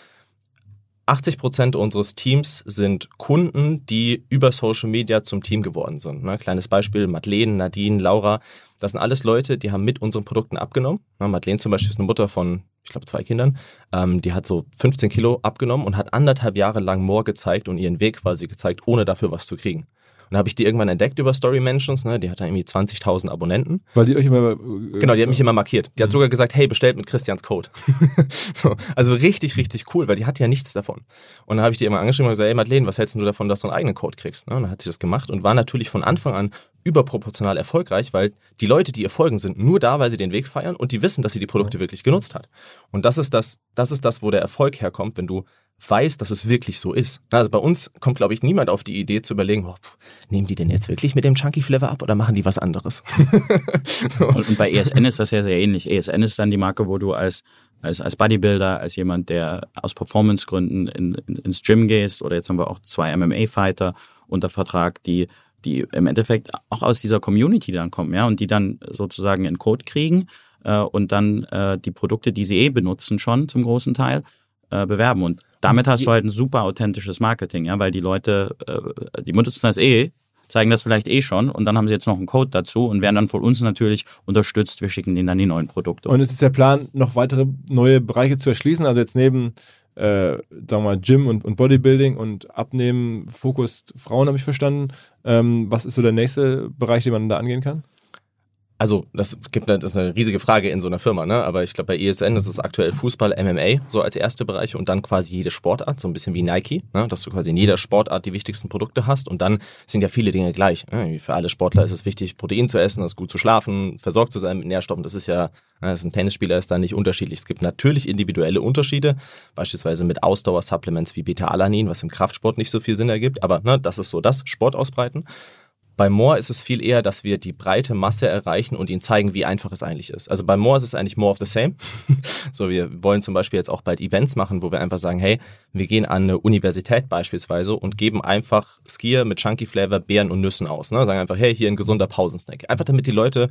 80 Prozent unseres Teams sind Kunden, die über Social Media zum Team geworden sind. Ne? Kleines Beispiel, Madeleine, Nadine, Laura. Das sind alles Leute, die haben mit unseren Produkten abgenommen. Ne? Madeleine zum Beispiel ist eine Mutter von, ich glaube, zwei Kindern. Ähm, die hat so 15 Kilo abgenommen und hat anderthalb Jahre lang More gezeigt und ihren Weg quasi gezeigt, ohne dafür was zu kriegen. Und habe ich die irgendwann entdeckt über Story Mentions, ne? Die hat dann irgendwie 20.000 Abonnenten. Weil die euch immer. Äh, genau, die hat mich immer markiert. Die mhm. hat sogar gesagt, hey, bestellt mit Christians Code. [LAUGHS] so, also richtig, richtig cool, weil die hat ja nichts davon. Und dann habe ich die immer angeschrieben und gesagt, hey Madeleine, was hältst du davon, dass du einen eigenen Code kriegst? Ne? Und dann hat sie das gemacht und war natürlich von Anfang an überproportional erfolgreich, weil die Leute, die ihr folgen, sind nur da, weil sie den Weg feiern und die wissen, dass sie die Produkte wirklich genutzt hat. Und das ist das, das ist das, wo der Erfolg herkommt, wenn du weiß, dass es wirklich so ist. Also bei uns kommt, glaube ich, niemand auf die Idee zu überlegen, oh, nehmen die denn jetzt wirklich mit dem Chunky Flavor ab oder machen die was anderes? [LAUGHS] so. und, bei ESN ist das ja sehr ähnlich. ESN ist dann die Marke, wo du als, als, als Bodybuilder, als jemand, der aus Performancegründen in, in, ins Gym gehst oder jetzt haben wir auch zwei MMA-Fighter unter Vertrag, die die im Endeffekt auch aus dieser Community dann kommen, ja, und die dann sozusagen einen Code kriegen äh, und dann äh, die Produkte, die sie eh benutzen, schon zum großen Teil äh, bewerben. Und damit hast du halt ein super authentisches Marketing, ja, weil die Leute, äh, die benutzen das eh, zeigen das vielleicht eh schon und dann haben sie jetzt noch einen Code dazu und werden dann von uns natürlich unterstützt. Wir schicken denen dann die neuen Produkte. Und es ist der Plan, noch weitere neue Bereiche zu erschließen, also jetzt neben äh, sagen wir mal, Gym und, und, Bodybuilding und Abnehmen, Fokus Frauen, habe ich verstanden. Ähm, was ist so der nächste Bereich, den man da angehen kann? Also das gibt das ist eine riesige Frage in so einer Firma, ne? Aber ich glaube bei ESN ist es aktuell Fußball, MMA so als erste Bereiche und dann quasi jede Sportart, so ein bisschen wie Nike, ne? dass du quasi in jeder Sportart die wichtigsten Produkte hast und dann sind ja viele Dinge gleich. Ne? Für alle Sportler ist es wichtig, Protein zu essen, es gut zu schlafen, versorgt zu sein mit Nährstoffen. Das ist ja, ne? das ist ein Tennisspieler ist da nicht unterschiedlich. Es gibt natürlich individuelle Unterschiede, beispielsweise mit Ausdauersupplements wie Beta-Alanin, was im Kraftsport nicht so viel Sinn ergibt, aber ne, das ist so das Sport ausbreiten. Bei More ist es viel eher, dass wir die breite Masse erreichen und ihnen zeigen, wie einfach es eigentlich ist. Also bei More ist es eigentlich more of the same. [LAUGHS] so, wir wollen zum Beispiel jetzt auch bald Events machen, wo wir einfach sagen, hey, wir gehen an eine Universität beispielsweise und geben einfach Skier mit Chunky Flavor, Beeren und Nüssen aus. Ne? Sagen einfach, hey, hier ein gesunder Pausensnack. Einfach damit die Leute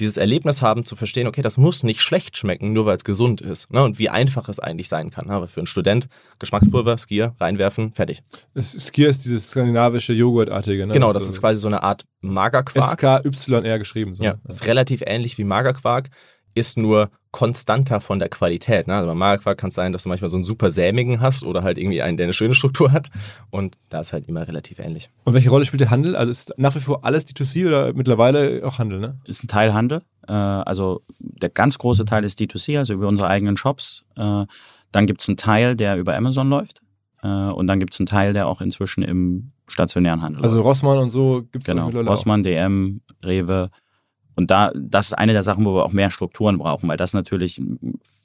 dieses Erlebnis haben, zu verstehen, okay, das muss nicht schlecht schmecken, nur weil es gesund ist. Ne? Und wie einfach es eigentlich sein kann. Aber für einen Student, Geschmackspulver, Skier, reinwerfen, fertig. Skier ist dieses skandinavische Joghurtartige. Ne? Genau, das ist quasi so eine Art Magerquark. S-K-Y-R geschrieben. So. Ja, ist relativ ähnlich wie Magerquark, ist nur konstanter von der Qualität. Ne? Also beim Magerquark kann es sein, dass du manchmal so einen super sämigen hast oder halt irgendwie einen, der eine schöne Struktur hat. Und da ist halt immer relativ ähnlich. Und welche Rolle spielt der Handel? Also ist nach wie vor alles D2C oder mittlerweile auch Handel? Ne? Ist ein Teil Handel. Äh, also der ganz große Teil ist D2C, also über unsere eigenen Shops. Äh, dann gibt es einen Teil, der über Amazon läuft. Äh, und dann gibt es einen Teil, der auch inzwischen im stationären Handel Also läuft. Rossmann und so gibt es genau. Rossmann, DM, Rewe, und da, das ist eine der Sachen, wo wir auch mehr Strukturen brauchen, weil das natürlich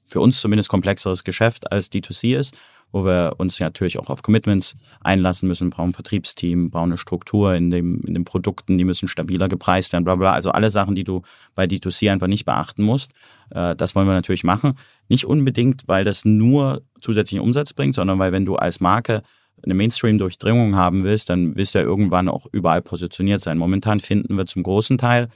für uns zumindest komplexeres Geschäft als D2C ist, wo wir uns natürlich auch auf Commitments einlassen müssen, brauchen ein Vertriebsteam, brauchen eine Struktur in, dem, in den Produkten, die müssen stabiler gepreist werden, bla bla. Also alle Sachen, die du bei D2C einfach nicht beachten musst, äh, das wollen wir natürlich machen. Nicht unbedingt, weil das nur zusätzlichen Umsatz bringt, sondern weil wenn du als Marke eine Mainstream-Durchdringung haben willst, dann willst du ja irgendwann auch überall positioniert sein. Momentan finden wir zum großen Teil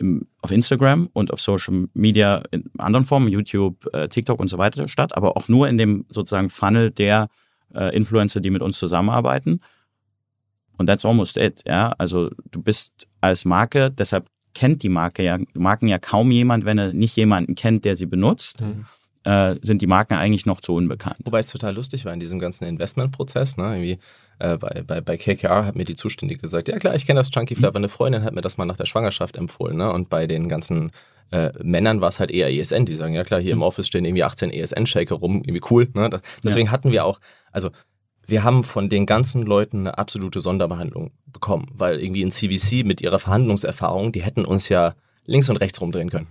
im, auf Instagram und auf Social Media in anderen Formen, YouTube, äh, TikTok und so weiter statt, aber auch nur in dem sozusagen Funnel der äh, Influencer, die mit uns zusammenarbeiten. Und that's almost it, ja. Also du bist als Marke, deshalb kennt die Marke ja, Marken ja kaum jemand, wenn er nicht jemanden kennt, der sie benutzt. Mhm äh, sind die Marken eigentlich noch zu unbekannt. Wobei es total lustig war in diesem ganzen Investmentprozess. Ne? Irgendwie, äh, bei, bei, bei KKR hat mir die Zuständige gesagt, ja klar, ich kenne das Chunky mhm. eine Freundin hat mir das mal nach der Schwangerschaft empfohlen. Ne? Und bei den ganzen äh, Männern war es halt eher ESN, die sagen, ja klar, hier im mhm. Office stehen irgendwie 18 ESN-Shaker rum, irgendwie cool. Ne? Deswegen ja. hatten wir auch, also wir haben von den ganzen Leuten eine absolute Sonderbehandlung bekommen, weil irgendwie in CVC mit ihrer Verhandlungserfahrung, die hätten uns ja links und rechts rumdrehen können,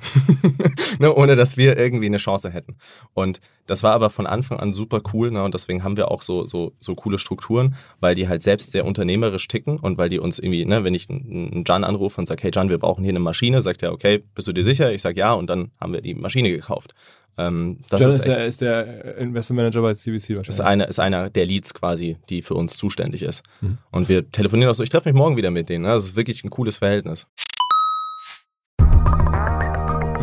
[LAUGHS] ne, ohne dass wir irgendwie eine Chance hätten. Und das war aber von Anfang an super cool ne, und deswegen haben wir auch so, so, so coole Strukturen, weil die halt selbst sehr unternehmerisch ticken und weil die uns irgendwie, ne, wenn ich einen Jan anrufe und sage, hey Jan, wir brauchen hier eine Maschine, sagt er, okay, bist du dir sicher? Ich sage ja und dann haben wir die Maschine gekauft. Ähm, das John ist, ist, der, ist der Investmentmanager bei CVC wahrscheinlich. Ist einer, ist einer der Leads quasi, die für uns zuständig ist. Mhm. Und wir telefonieren auch so, ich treffe mich morgen wieder mit denen. Ne? Das ist wirklich ein cooles Verhältnis.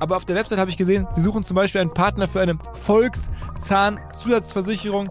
aber auf der Website habe ich gesehen, sie suchen zum Beispiel einen Partner für eine Volkszahnzusatzversicherung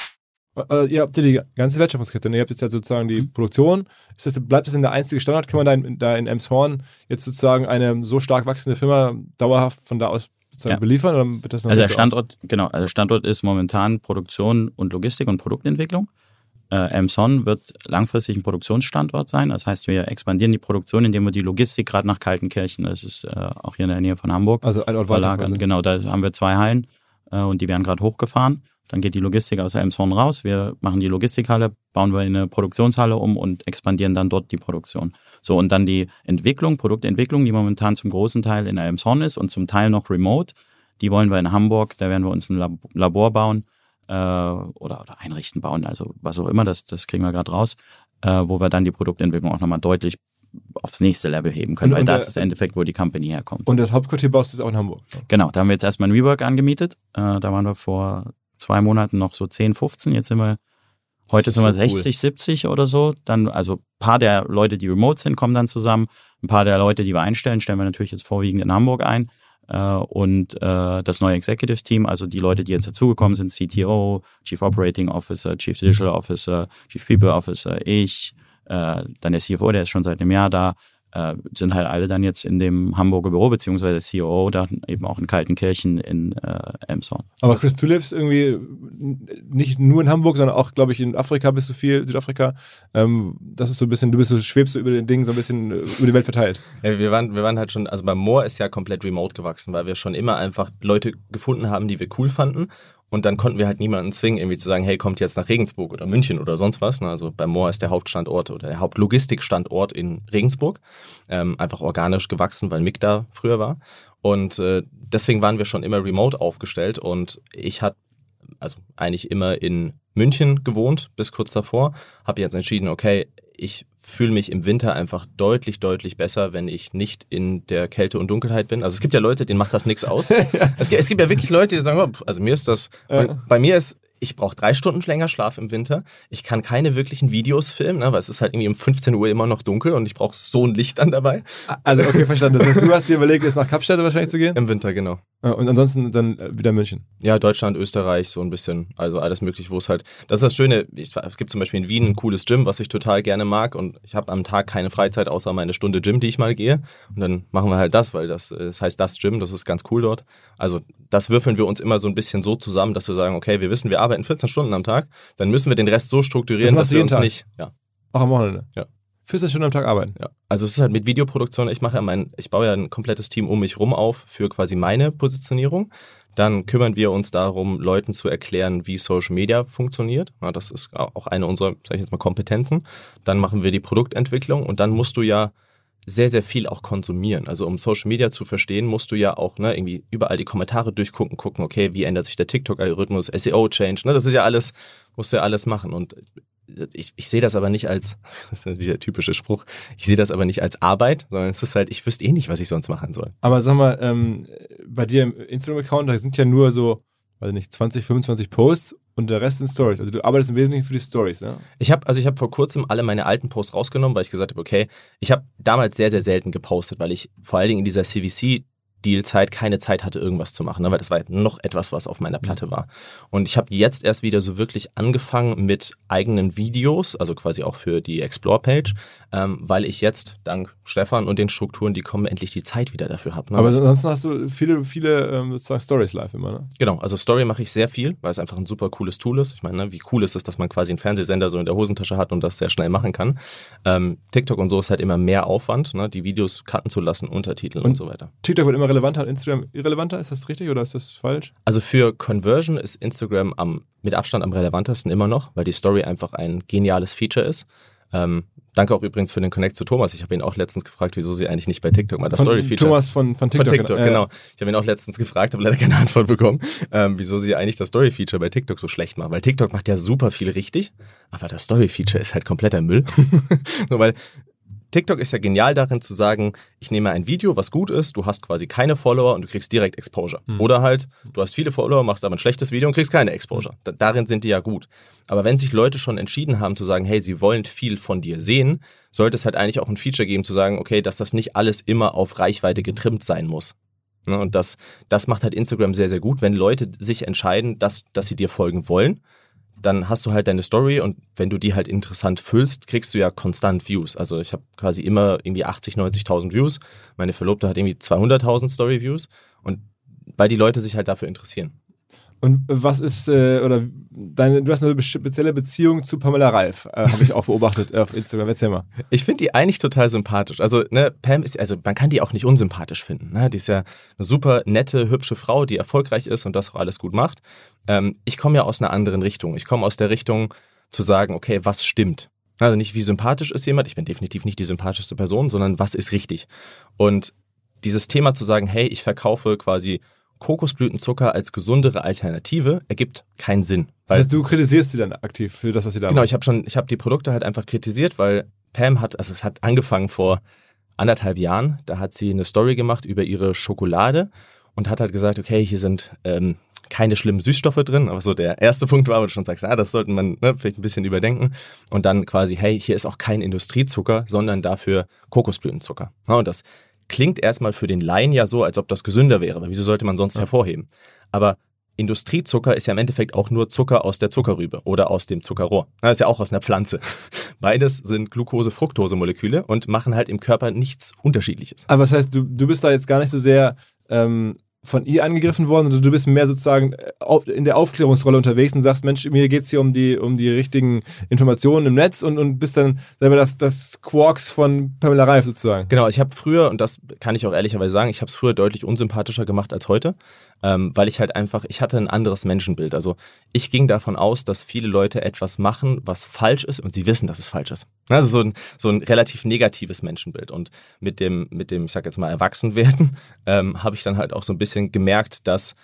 Äh, ihr habt ja die ganze Wertschöpfungskette. Ne? Ihr habt jetzt ja sozusagen die mhm. Produktion. Ist das, bleibt das in der einzige Standard? Kann man da in, da in Emshorn jetzt sozusagen eine so stark wachsende Firma dauerhaft von da aus ja. beliefern? Oder wird das noch also der Standort, aus? genau, also Standort ist momentan Produktion und Logistik und Produktentwicklung. Äh, Emson wird langfristig ein Produktionsstandort sein. Das heißt, wir expandieren die Produktion, indem wir die Logistik gerade nach Kaltenkirchen, das ist äh, auch hier in der Nähe von Hamburg, also ein Ort verlagern. Genau, da haben wir zwei Hallen äh, und die werden gerade hochgefahren. Dann geht die Logistik aus Elmshorn raus. Wir machen die Logistikhalle, bauen wir in eine Produktionshalle um und expandieren dann dort die Produktion. So, und dann die Entwicklung, Produktentwicklung, die momentan zum großen Teil in Elmshorn ist und zum Teil noch remote. Die wollen wir in Hamburg, da werden wir uns ein Labor bauen äh, oder, oder einrichten, bauen, also was auch immer, das, das kriegen wir gerade raus, äh, wo wir dann die Produktentwicklung auch nochmal deutlich aufs nächste Level heben können, und, weil und das der, ist im Endeffekt, wo die Company herkommt. Und das Hauptquartier baust du jetzt auch in Hamburg? Genau, da haben wir jetzt erstmal ein Rework angemietet. Äh, da waren wir vor zwei Monaten noch so 10, 15. Jetzt sind wir, heute sind wir so 60, cool. 70 oder so. Dann, also ein paar der Leute, die remote sind, kommen dann zusammen. Ein paar der Leute, die wir einstellen, stellen wir natürlich jetzt vorwiegend in Hamburg ein. Äh, und äh, das neue Executive Team, also die Leute, die jetzt dazugekommen sind, CTO, Chief Operating Officer, Chief Digital Officer, Chief People Officer, ich, äh, dann der CFO, der ist schon seit einem Jahr da, äh, sind halt alle dann jetzt in dem Hamburger Büro, beziehungsweise CEO, da eben auch in Kaltenkirchen in äh, Emshorn. Aber Chris, du lebst irgendwie nicht nur in Hamburg, sondern auch, glaube ich, in Afrika bist du viel, Südafrika. Ähm, das ist so ein bisschen, du bist so, schwebst du über den Dingen so ein bisschen äh, über die Welt verteilt. Ja, wir waren, wir waren halt schon, also beim Moor ist ja komplett remote gewachsen, weil wir schon immer einfach Leute gefunden haben, die wir cool fanden und dann konnten wir halt niemanden zwingen, irgendwie zu sagen, hey, kommt jetzt nach Regensburg oder München oder sonst was. Ne? Also bei Moor ist der Hauptstandort oder der Hauptlogistikstandort in Regensburg. Ähm, einfach organisch gewachsen, weil Mick da früher war. Und äh, deswegen waren wir schon immer remote aufgestellt. Und ich hatte also eigentlich immer in München gewohnt bis kurz davor. Habe jetzt entschieden, okay, ich fühle mich im Winter einfach deutlich, deutlich besser, wenn ich nicht in der Kälte und Dunkelheit bin. Also es gibt ja Leute, denen macht das nichts aus. [LAUGHS] ja. es, gibt, es, gibt, ja wirklich Leute, die sagen, oh, also mir ist das, ja. bei mir ist ich brauche drei Stunden länger Schlaf im Winter. Ich kann keine wirklichen Videos filmen, ne, weil es ist halt irgendwie um 15 Uhr immer noch dunkel und ich brauche so ein Licht dann dabei. Also, okay, verstanden. Das heißt, du hast dir überlegt, jetzt nach Kapstadt wahrscheinlich zu gehen? Im Winter, genau. Und ansonsten dann äh, wieder München. Ja, Deutschland, Österreich, so ein bisschen. Also alles möglich, wo es halt. Das ist das Schöne. Ich, es gibt zum Beispiel in Wien ein cooles Gym, was ich total gerne mag. Und ich habe am Tag keine Freizeit, außer meine Stunde Gym, die ich mal gehe. Und dann machen wir halt das, weil das, das heißt das Gym, das ist ganz cool dort. Also das würfeln wir uns immer so ein bisschen so zusammen, dass wir sagen, okay, wir wissen, wir arbeiten 14 Stunden am Tag, dann müssen wir den Rest so strukturieren, Das dass wir uns Tag? nicht. Ja. Auch am Wochenende? Ja. 14 Stunden am Tag arbeiten? Ja, also es ist halt mit Videoproduktion, ich mache ja mein, ich baue ja ein komplettes Team um mich rum auf für quasi meine Positionierung. Dann kümmern wir uns darum, Leuten zu erklären, wie Social Media funktioniert. Ja, das ist auch eine unserer, sag ich jetzt mal, Kompetenzen. Dann machen wir die Produktentwicklung und dann musst du ja sehr, sehr viel auch konsumieren. Also um Social Media zu verstehen, musst du ja auch ne, irgendwie überall die Kommentare durchgucken, gucken, okay, wie ändert sich der TikTok-Algorithmus, SEO-Change, ne, das ist ja alles, musst du ja alles machen. Und ich, ich sehe das aber nicht als, [LAUGHS] das ist der typische Spruch, ich sehe das aber nicht als Arbeit, sondern es ist halt, ich wüsste eh nicht, was ich sonst machen soll. Aber sag mal, ähm, bei dir im Instagram-Account, da sind ja nur so, weiß nicht, 20, 25 Posts und der Rest sind Stories. Also du arbeitest im Wesentlichen für die Stories, ne? Ich habe also ich habe vor kurzem alle meine alten Posts rausgenommen, weil ich gesagt habe, okay, ich habe damals sehr sehr selten gepostet, weil ich vor allen Dingen in dieser CVC Deal-Zeit keine Zeit hatte, irgendwas zu machen, ne? weil das war halt noch etwas, was auf meiner Platte war. Und ich habe jetzt erst wieder so wirklich angefangen mit eigenen Videos, also quasi auch für die Explore-Page, ähm, weil ich jetzt dank Stefan und den Strukturen, die kommen, endlich die Zeit wieder dafür habe. Ne? Aber ansonsten hast du viele, viele ähm, sozusagen Stories live immer, ne? Genau, also Story mache ich sehr viel, weil es einfach ein super cooles Tool ist. Ich meine, ne, wie cool ist es, dass man quasi einen Fernsehsender so in der Hosentasche hat und das sehr schnell machen kann. Ähm, TikTok und so ist halt immer mehr Aufwand, ne, die Videos cutten zu lassen, Untertitel und, Und- so weiter. TikTok wird immer relevanter und Instagram irrelevanter. Ist das richtig oder ist das falsch? Also für Conversion ist Instagram am, mit Abstand am relevantesten immer noch, weil die Story einfach ein geniales Feature ist. Ähm, danke auch übrigens für den Connect zu Thomas. Ich habe ihn auch letztens gefragt, wieso sie eigentlich nicht bei TikTok mal das Von Story-Feature Thomas von, von Von TikTok. TikTok, Ja, genau. Ich habe ihn auch letztens gefragt, habe leider keine Antwort bekommen, ähm, wieso sie eigentlich das Story-Feature bei TikTok so schlecht machen. Weil TikTok macht ja super viel richtig, aber das Story-Feature ist halt kompletter Müll. [LAUGHS] so, weil TikTok ist ja genial darin zu sagen, ich nehme ein Video, was gut ist, du hast quasi keine Follower und du kriegst direkt Exposure. Oder halt, du hast viele Follower, machst aber ein schlechtes Video und kriegst keine Exposure. Da, darin sind die ja gut. Aber wenn sich Leute schon entschieden haben zu sagen, hey, sie wollen viel von dir sehen, sollte es halt eigentlich auch ein Feature geben zu sagen, okay, dass das nicht alles immer auf Reichweite getrimmt sein muss. Ne, Und das, das macht halt Instagram sehr, sehr gut, wenn Leute sich entscheiden, dass, dass sie dir folgen wollen. Dann hast du halt deine Story und wenn du die halt interessant füllst, kriegst du ja konstant Views. Also ich habe quasi immer irgendwie 80, 90.000 Views. Meine Verlobte hat irgendwie 200.000 Story-Views und weil die Leute sich halt dafür interessieren. Und was ist, äh, oder deine, du hast eine spezielle Beziehung zu Pamela Reif, äh, habe ich auch beobachtet äh, auf Instagram. Erzähl mal. Ich finde die eigentlich total sympathisch. Also, ne, Pam ist, also man kann die auch nicht unsympathisch finden. Ne? Die ist ja eine super nette, hübsche Frau, die erfolgreich ist und das auch alles gut macht. Ähm, ich komme ja aus einer anderen Richtung. Ich komme aus der Richtung zu sagen, okay, was stimmt? Also nicht, wie sympathisch ist jemand, ich bin definitiv nicht die sympathischste Person, sondern was ist richtig? Und dieses Thema zu sagen, hey, ich verkaufe quasi Kokosblütenzucker als gesundere Alternative, ergibt keinen Sinn. Das heißt, du kritisierst sie dann aktiv für das, was sie da Genau, macht. ich habe schon, ich habe die Produkte halt einfach kritisiert, weil Pam hat, also es hat angefangen vor anderthalb Jahren, da hat sie eine Story gemacht über ihre Schokolade und hat halt gesagt, okay, hier sind ähm, keine schlimmen Süßstoffe drin, aber so der erste [LAUGHS] Punkt war, wo du schon sagst, ah, das sollte man ne, vielleicht ein bisschen überdenken und dann quasi, hey, hier ist auch kein Industriezucker, sondern dafür Kokosblütenzucker. Ja, und das klingt erstmal für den Laien ja so, als ob das gesünder wäre, wieso sollte man sonst hervorheben? Aber Industriezucker ist ja im Endeffekt auch nur Zucker aus der Zuckerrübe oder aus dem Zuckerrohr. Das ist ja auch aus einer Pflanze. [LAUGHS] Beides sind Glucose-Fructose-Moleküle und machen halt im Körper nichts Unterschiedliches. Aber das heißt, du, du bist da jetzt gar nicht so sehr ähm, von ihr angegriffen worden, sondern du bist mehr sozusagen äh, in der Aufklärungsrolle unterwegs und sagst, Mensch, mir geht es hier um die, um die richtigen Informationen im Netz und, und bist dann selber das, das Quarks von Pamela Reif sozusagen. Genau, ich habe früher, und das kann ich auch ehrlicherweise sagen, ich habe es früher deutlich unsympathischer gemacht als heute, ähm, weil ich halt einfach, ich hatte ein anderes Menschenbild. Also ich ging davon aus, dass viele Leute etwas machen, was falsch ist und sie wissen, dass es falsch ist. Also so ein, so ein relativ negatives Menschenbild. Und mit dem, mit dem, ich sag jetzt mal, Erwachsenwerden, [LAUGHS] ähm, habe ich dann halt auch so ein bisschen gemerkt, dass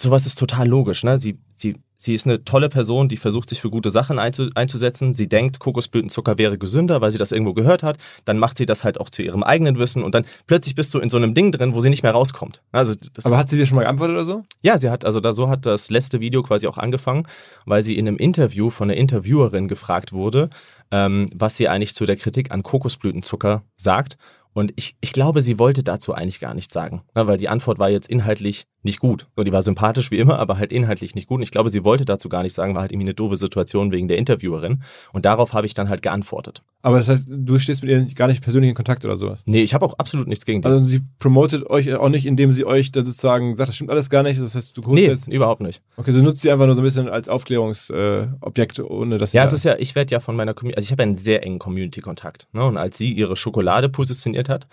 sowas ist total logisch. Ne? Sie, sie, sie ist eine tolle Person, die versucht, sich für gute Sachen einzu, einzusetzen. Sie denkt, Kokosblütenzucker wäre gesünder, weil sie das irgendwo gehört hat. Dann macht sie das halt auch zu ihrem eigenen Wissen und dann plötzlich bist du in so einem Ding drin, wo sie nicht mehr rauskommt. Also Aber hat sie dir schon mal geantwortet oder so? Ja, sie hat, also da so hat das letzte Video quasi auch angefangen, weil sie in einem Interview von einer Interviewerin gefragt wurde, ähm, was sie eigentlich zu der Kritik an Kokosblütenzucker sagt. Und ich, ich glaube, sie wollte dazu eigentlich gar nichts sagen, ne, weil die Antwort war jetzt inhaltlich nicht gut. So, die war sympathisch wie immer, aber halt inhaltlich nicht gut. Und ich glaube, sie wollte dazu gar nichts sagen, war halt irgendwie eine doofe Situation wegen der Interviewerin. Und darauf habe ich dann halt geantwortet. Aber das heißt, du stehst mit ihr gar nicht persönlich in Kontakt oder sowas? Nee, ich habe auch absolut nichts gegen die. Also sie promotet euch auch nicht, indem sie euch dann sozusagen sagt, das stimmt alles gar nicht. Das heißt, du nee, jetzt überhaupt nicht. Okay, so nutzt sie einfach nur so ein bisschen als Aufklärungsobjekt, äh, ohne dass Ja, es ist ja, ich werde ja von meiner Community, also ich habe einen sehr engen Community-Kontakt. Ne? Und als sie ihre Schokolade positioniert hat,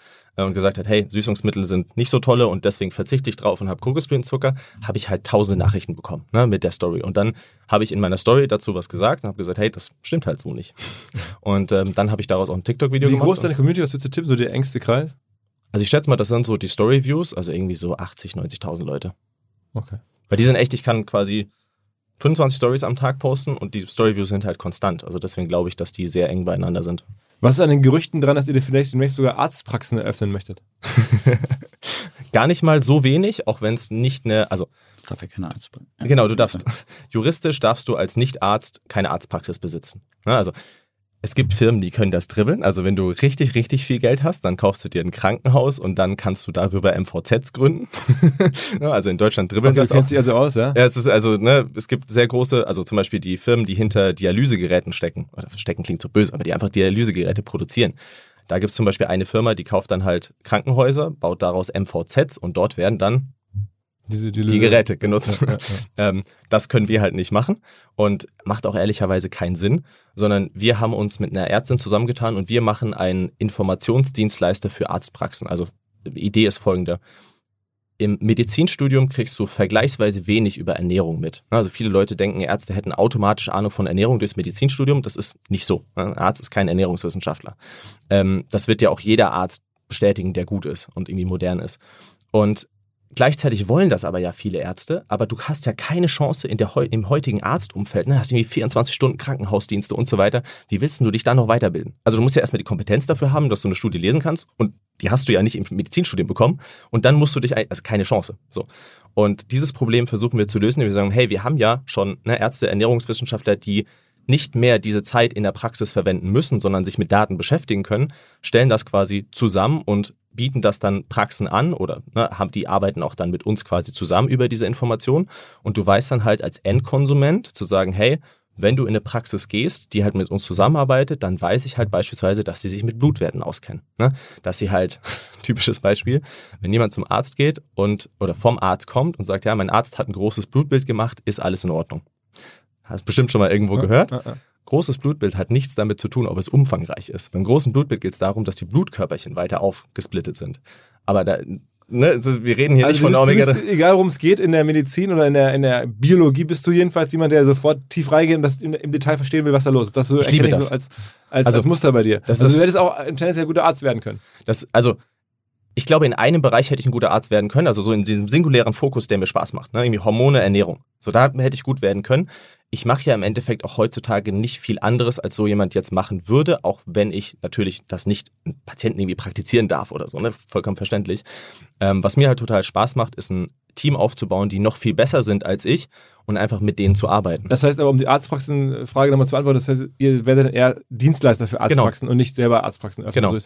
und gesagt hat, hey, Süßungsmittel sind nicht so tolle und deswegen verzichte ich drauf und habe Kokosblütenzucker, habe ich halt tausend Nachrichten bekommen ne, mit der Story. Und dann habe ich in meiner Story dazu was gesagt und habe gesagt, hey, das stimmt halt so nicht. [LAUGHS] Und ähm, dann habe ich daraus auch ein TikTok-Video gemacht. Wie groß ist deine Community? Was würdest du tippen? So der engste Kreis? Also ich schätze mal, das sind so die Story-Views, also irgendwie so 80, 90.000 Leute. Okay. Weil die sind echt, ich kann quasi 25 Stories am Tag posten und die Story-Views sind halt konstant. Also deswegen glaube ich, dass die sehr eng beieinander sind. Was ist an den Gerüchten dran, dass ihr vielleicht demnächst sogar Arztpraxen eröffnen möchtet? [LAUGHS] Gar nicht mal so wenig, auch wenn es nicht eine, also. Das darf ja keine Arztpraxis. Genau, du darfst, [LAUGHS] juristisch darfst du als Nicht-Arzt keine Arztpraxis besitzen. Ne, also es gibt Firmen, die können das dribbeln. Also wenn du richtig, richtig viel Geld hast, dann kaufst du dir ein Krankenhaus und dann kannst du darüber MVZs gründen. [LAUGHS] also in Deutschland dribbeln okay, das. Du kennst dich also aus, ja? Ja, es ist also, ne, es gibt sehr große, also zum Beispiel die Firmen, die hinter Dialysegeräten stecken. Oder stecken klingt so böse, aber die einfach Dialysegeräte produzieren. Da gibt es zum Beispiel eine Firma, die kauft dann halt Krankenhäuser, baut daraus MVZs und dort werden dann diese, die, die, Geräte genutzt. Ja, ja, ja. [LAUGHS] ähm, das können wir halt nicht machen und macht auch ehrlicherweise keinen Sinn, sondern wir haben uns mit einer Ärztin zusammengetan und wir machen einen Informationsdienstleister für Arztpraxen. Also die Idee ist folgende. Im Medizinstudium kriegst du vergleichsweise wenig über Ernährung mit. Also viele Leute denken, Ärzte hätten automatisch Ahnung von Ernährung durchs Medizinstudium. Das ist nicht so. Ein Arzt ist kein Ernährungswissenschaftler. Ähm, das wird ja auch jeder Arzt bestätigen, der gut ist und irgendwie modern ist. Und Gleichzeitig wollen das aber ja viele Ärzte, aber du hast ja keine Chance in der, im heutigen Arztumfeld, ne? hast irgendwie 24 Stunden Krankenhausdienste und so weiter. Wie willst du dich da noch weiterbilden? Also du musst ja erstmal die Kompetenz dafür haben, dass du eine Studie lesen kannst und die hast du ja nicht im Medizinstudium bekommen und dann musst du dich, also keine Chance. So. Und dieses Problem versuchen wir zu lösen, indem wir sagen, hey, wir haben ja schon ne, Ärzte, Ernährungswissenschaftler, die nicht mehr diese Zeit in der Praxis verwenden müssen, sondern sich mit Daten beschäftigen können, stellen das quasi zusammen und bieten das dann Praxen an oder ne, haben, die arbeiten auch dann mit uns quasi zusammen über diese Information. Und du weißt dann halt als Endkonsument zu sagen, hey, wenn du in eine Praxis gehst, die halt mit uns zusammenarbeitet, dann weiß ich halt beispielsweise, dass sie sich mit Blutwerten auskennen. Ne? Dass sie halt, [LAUGHS] typisches Beispiel, wenn jemand zum Arzt geht und oder vom Arzt kommt und sagt, ja, mein Arzt hat ein großes Blutbild gemacht, ist alles in Ordnung. Hast bestimmt schon mal irgendwo ja, gehört. Ja, ja. Großes Blutbild hat nichts damit zu tun, ob es umfangreich ist. Beim großen Blutbild geht es darum, dass die Blutkörperchen weiter aufgesplittet sind. Aber da, ne, also wir reden hier also nicht von Omega. Bist, egal worum es geht, in der Medizin oder in der, in der Biologie bist du jedenfalls jemand, der sofort tief reingeht und das im, im Detail verstehen will, was da los ist. Das so ich liebe das. so als, als, also, als Muster bei dir. also du hättest auch ein tendenziell guter Arzt werden können. Das, also ich glaube, in einem Bereich hätte ich ein guter Arzt werden können, also so in diesem singulären Fokus, der mir Spaß macht, ne? irgendwie Hormone, Ernährung. So, da hätte ich gut werden können. Ich mache ja im Endeffekt auch heutzutage nicht viel anderes, als so jemand jetzt machen würde, auch wenn ich natürlich das nicht einen Patienten irgendwie praktizieren darf oder so, ne? vollkommen verständlich. Ähm, was mir halt total Spaß macht, ist ein Team aufzubauen, die noch viel besser sind als ich und einfach mit denen zu arbeiten. Das heißt aber, um die Arztpraxenfrage nochmal zu beantworten, das heißt, ihr werdet eher Dienstleister für genau. Arztpraxen genau. und nicht selber Arztpraxen öffnen. Genau.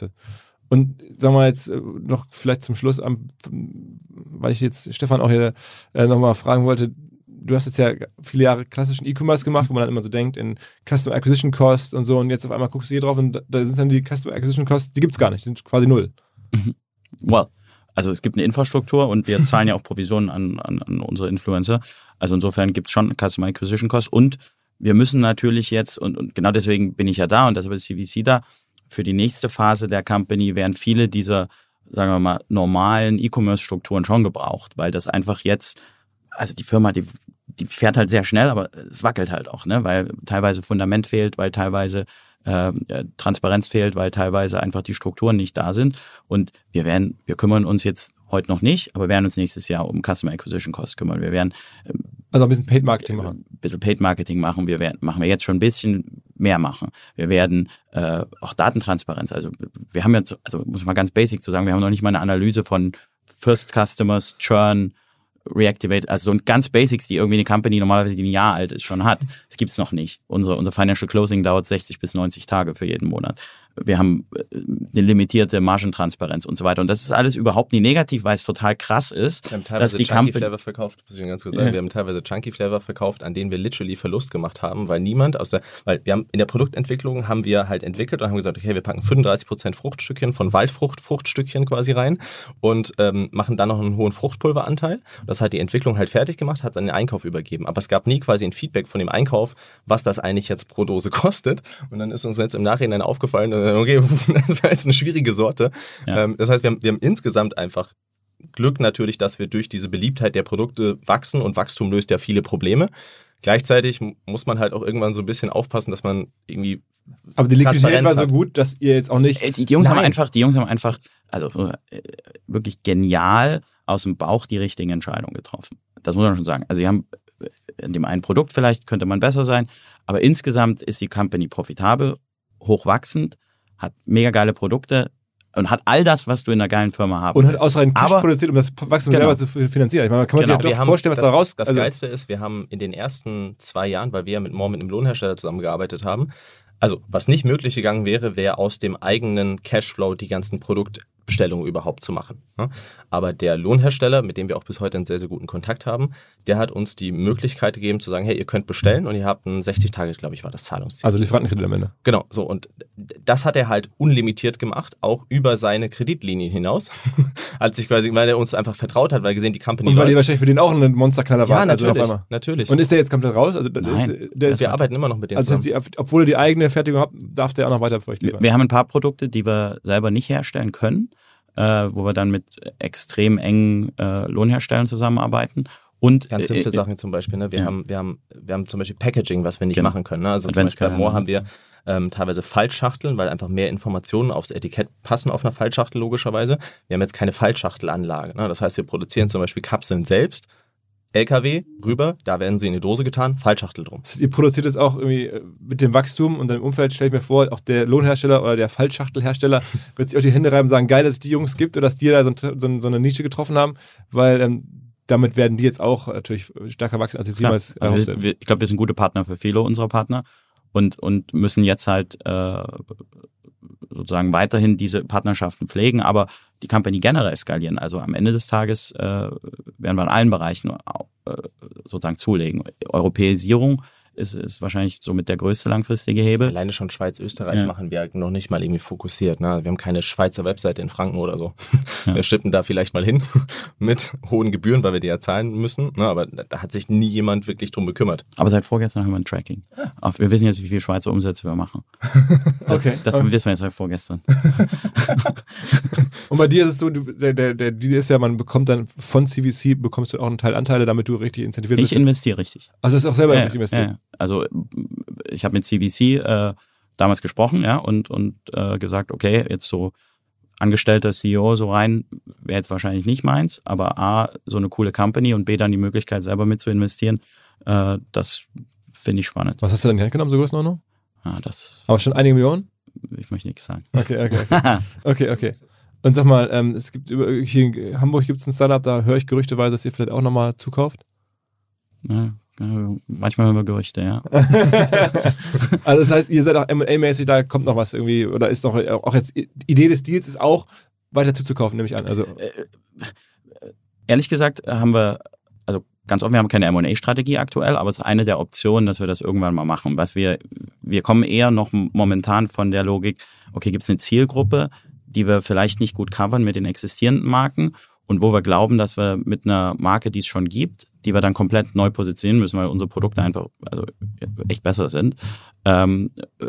Und sagen wir jetzt äh, noch vielleicht zum Schluss, weil ich jetzt Stefan auch hier äh, nochmal fragen wollte, du hast jetzt ja viele Jahre klassischen E-Commerce gemacht, wo man dann immer so denkt in Customer Acquisition Cost und so und jetzt auf einmal guckst du hier drauf und da sind dann die Customer Acquisition Costs, die gibt es gar nicht, die sind quasi null. Mhm. Well, also es gibt eine Infrastruktur und wir zahlen ja auch Provisionen an, an, an unsere Influencer. Also insofern gibt es schon Customer Acquisition Cost und wir müssen natürlich jetzt, und, und genau deswegen bin ich ja da und deshalb ist CVC da, für die nächste Phase der Company werden viele dieser, sagen wir mal, normalen E-Commerce-Strukturen schon gebraucht, weil das einfach jetzt, also die Firma, die, die fährt halt sehr schnell, aber es wackelt halt auch, ne? weil teilweise Fundament fehlt, weil teilweise äh, Transparenz fehlt, weil teilweise einfach die Strukturen nicht da sind. Und wir werden, wir kümmern uns jetzt Heute noch nicht, aber werden uns nächstes Jahr um Customer Acquisition Costs kümmern. Wir werden ähm, Also ein bisschen Paid Marketing machen. ein bisschen Paid Marketing machen. Wir werden, machen wir jetzt schon ein bisschen mehr machen. Wir werden äh, auch Datentransparenz. Also wir haben jetzt, also muss man ganz basic zu sagen, wir haben noch nicht mal eine Analyse von First Customers, Churn, Reactivate, also so ein ganz Basics, die irgendwie eine Company normalerweise die ein Jahr alt ist, schon hat. Das gibt's noch nicht. Unsere, unser Financial Closing dauert 60 bis 90 Tage für jeden Monat. Wir haben äh, eine limitierte Margentransparenz und so weiter. Und das ist alles überhaupt nie negativ, weil es total krass ist, Wir haben dass teilweise die Chunky Flavor verkauft, muss ich ganz kurz sagen. Ja. Wir haben teilweise Chunky Flavor verkauft, an denen wir literally Verlust gemacht haben, weil niemand aus der, weil wir haben in der Produktentwicklung haben wir halt entwickelt und haben gesagt, okay, wir packen 35% Fruchtstückchen von Waldfrucht, Fruchtstückchen quasi rein und ähm, machen dann noch einen hohen Fruchtpulveranteil. Das hat die Entwicklung halt fertig gemacht, hat es an den Einkauf übergeben. Aber es gab nie quasi ein Feedback von dem Einkauf, was das eigentlich jetzt pro Dose [LAUGHS] kostet. Und dann ist uns jetzt im Nachhinein aufgefallen, okay, [LAUGHS] das war jetzt eine schwierige Sorte. Ja. Ähm, das heißt, wir haben, wir haben insgesamt einfach Glück natürlich, dass wir durch diese Beliebtheit der Produkte wachsen und Wachstum löst ja viele Probleme. Gleichzeitig muss man halt auch irgendwann so ein bisschen aufpassen, dass man irgendwie Aber die Liquidität war so gut, dass ihr jetzt auch nicht. Äh, Die, die Jungs haben Nein. einfach, die Jungs haben einfach, also äh, wirklich genial aus dem Bauch die richtigen Entscheidungen getroffen. Das muss man schon sagen. Also sie haben äh, in dem einen Produkt vielleicht könnte man besser sein, aber insgesamt ist die Company profitabel, hochwachsend, hat mega geile Produkte und hat all das, was du in einer geilen Firma haben Und hat ausreichend Cash Aber- produziert, um das Wachstum Genau. selber zu finanzieren. Ich meine, kann man Genau. sich ja doch vorstellen, was das, da raus Das also, Geilste ist, wir haben in den ersten zwei Jahren, weil wir ja mit More mit einem Lohnhersteller zusammengearbeitet haben, also was nicht möglich gegangen wäre, wäre aus dem eigenen Cashflow die ganzen Produktbestellungen überhaupt zu machen. Aber der Lohnhersteller, mit dem wir auch bis heute einen sehr, sehr guten Kontakt haben, der hat uns die Möglichkeit gegeben zu sagen, hey, ihr könnt bestellen und ihr habt ein 60 Tage, glaube ich, war das Zahlungsziel. also Lieferantenkredit am Ende. Genau, so und das hat er halt unlimitiert gemacht, auch über seine Kreditlinie hinaus, [LAUGHS] als sich quasi, weil er uns einfach vertraut hat, weil er gesehen, die Company Und weil die wahrscheinlich für den auch einen Monsterknaller Ja, waren. Also auf natürlich. einmal. natürlich. Und ist der jetzt komplett raus? Also, das Nein. ist, der ist, wir arbeiten immer noch mit denen also das zusammen. heißt, die, obwohl er die eigene Fertigung hat, darf der auch noch weiter für euch Wir, liefern. wir haben ein paar Produkte, die wir selber nicht herstellen können, äh, wo wir dann mit extrem engen äh, Lohnherstellern zusammenarbeiten. Und Ganz simple äh, Sachen zum Beispiel. Ne? Wir, ja. haben, wir, haben, wir haben zum Beispiel Packaging, was wir nicht Genau. machen können. Ne? Also zum Beispiel bei. Moore haben wir ähm, teilweise Faltschachteln, weil einfach mehr Informationen aufs Etikett passen auf einer Faltschachtel logischerweise. Wir haben jetzt keine Faltschachtelanlage. Ne? Das heißt, wir produzieren zum Beispiel Kapseln selbst, LKW rüber, da werden sie in die Dose getan, Faltschachtel drum. Ihr produziert es auch irgendwie äh, mit dem Wachstum und dem Umfeld, stelle ich mir vor, auch der Lohnhersteller oder der Fallschachtelhersteller [LAUGHS] wird sich auch die Hände reiben und sagen, geil, dass es die Jungs gibt oder dass die da so, so, so eine Nische getroffen haben, weil ähm, damit werden die jetzt auch natürlich stärker wachsen, als sie jemals Also erhofft wir, wir, ich glaube, wir sind gute Partner für viele unserer Partner und, und müssen jetzt halt äh, sozusagen weiterhin diese Partnerschaften pflegen, aber die Company generell skalieren. Also am Ende des Tages äh, werden wir in allen Bereichen äh, sozusagen zulegen. Europäisierung ist, ist wahrscheinlich somit der größte langfristige Hebel. Alleine schon Schweiz, Österreich Ja. machen wir halt noch nicht mal irgendwie fokussiert. Ne? Wir haben keine Schweizer Webseite in Franken oder so. [LAUGHS] Ja. Wir schippen da vielleicht mal hin [LAUGHS] mit hohen Gebühren, weil wir die ja zahlen müssen. Ne? Aber da, hat sich nie jemand wirklich drum gekümmert. Aber seit vorgestern haben wir ein Tracking. Auf, wir wissen jetzt, wie viel Schweizer Umsätze wir machen. [LAUGHS] Das, Okay. das wissen wir jetzt seit vorgestern. Und bei dir ist es so, du, der, der, der Deal ist ja, man bekommt dann von CVC, bekommst du auch einen Teil Anteile, damit du richtig incentiviert Ich bist. investiere richtig. also das ist auch selber Ja, investiert. ja, ja. Also ich habe mit CVC äh, damals gesprochen, ja, und, und äh, gesagt, okay, jetzt so angestellter CEO so rein wäre jetzt wahrscheinlich nicht meins, aber A, so eine coole Company und B, dann die Möglichkeit selber mit zu investieren, äh, das finde ich spannend. Was hast du denn in die Hand genommen, so Größenordnung? Ja, das, Aber schon einige Millionen? ich möchte nichts sagen. Okay, okay, okay. [LAUGHS] okay, okay. Und sag mal, ähm, es gibt über, hier in Hamburg gibt es ein Startup, da höre ich gerüchteweise, dass ihr vielleicht auch nochmal zukauft. Ja, manchmal hören wir Gerüchte, ja. [LAUGHS] also das heißt, ihr seid auch M&A-mäßig, da kommt noch was irgendwie, oder ist noch, auch jetzt, die Idee des Deals ist auch, weiter zuzukaufen, nehme ich an. Also, Ehrlich gesagt haben wir, also ganz offen, wir haben keine M&A-Strategie aktuell, aber es ist eine der Optionen, dass wir das irgendwann mal machen. Was wir, wir kommen eher noch momentan von der Logik, okay, gibt es eine Zielgruppe, die wir vielleicht nicht gut covern mit den existierenden Marken und wo wir glauben, dass wir mit einer Marke, die es schon gibt, die wir dann komplett neu positionieren müssen, weil unsere Produkte einfach also echt besser sind, ähm, äh,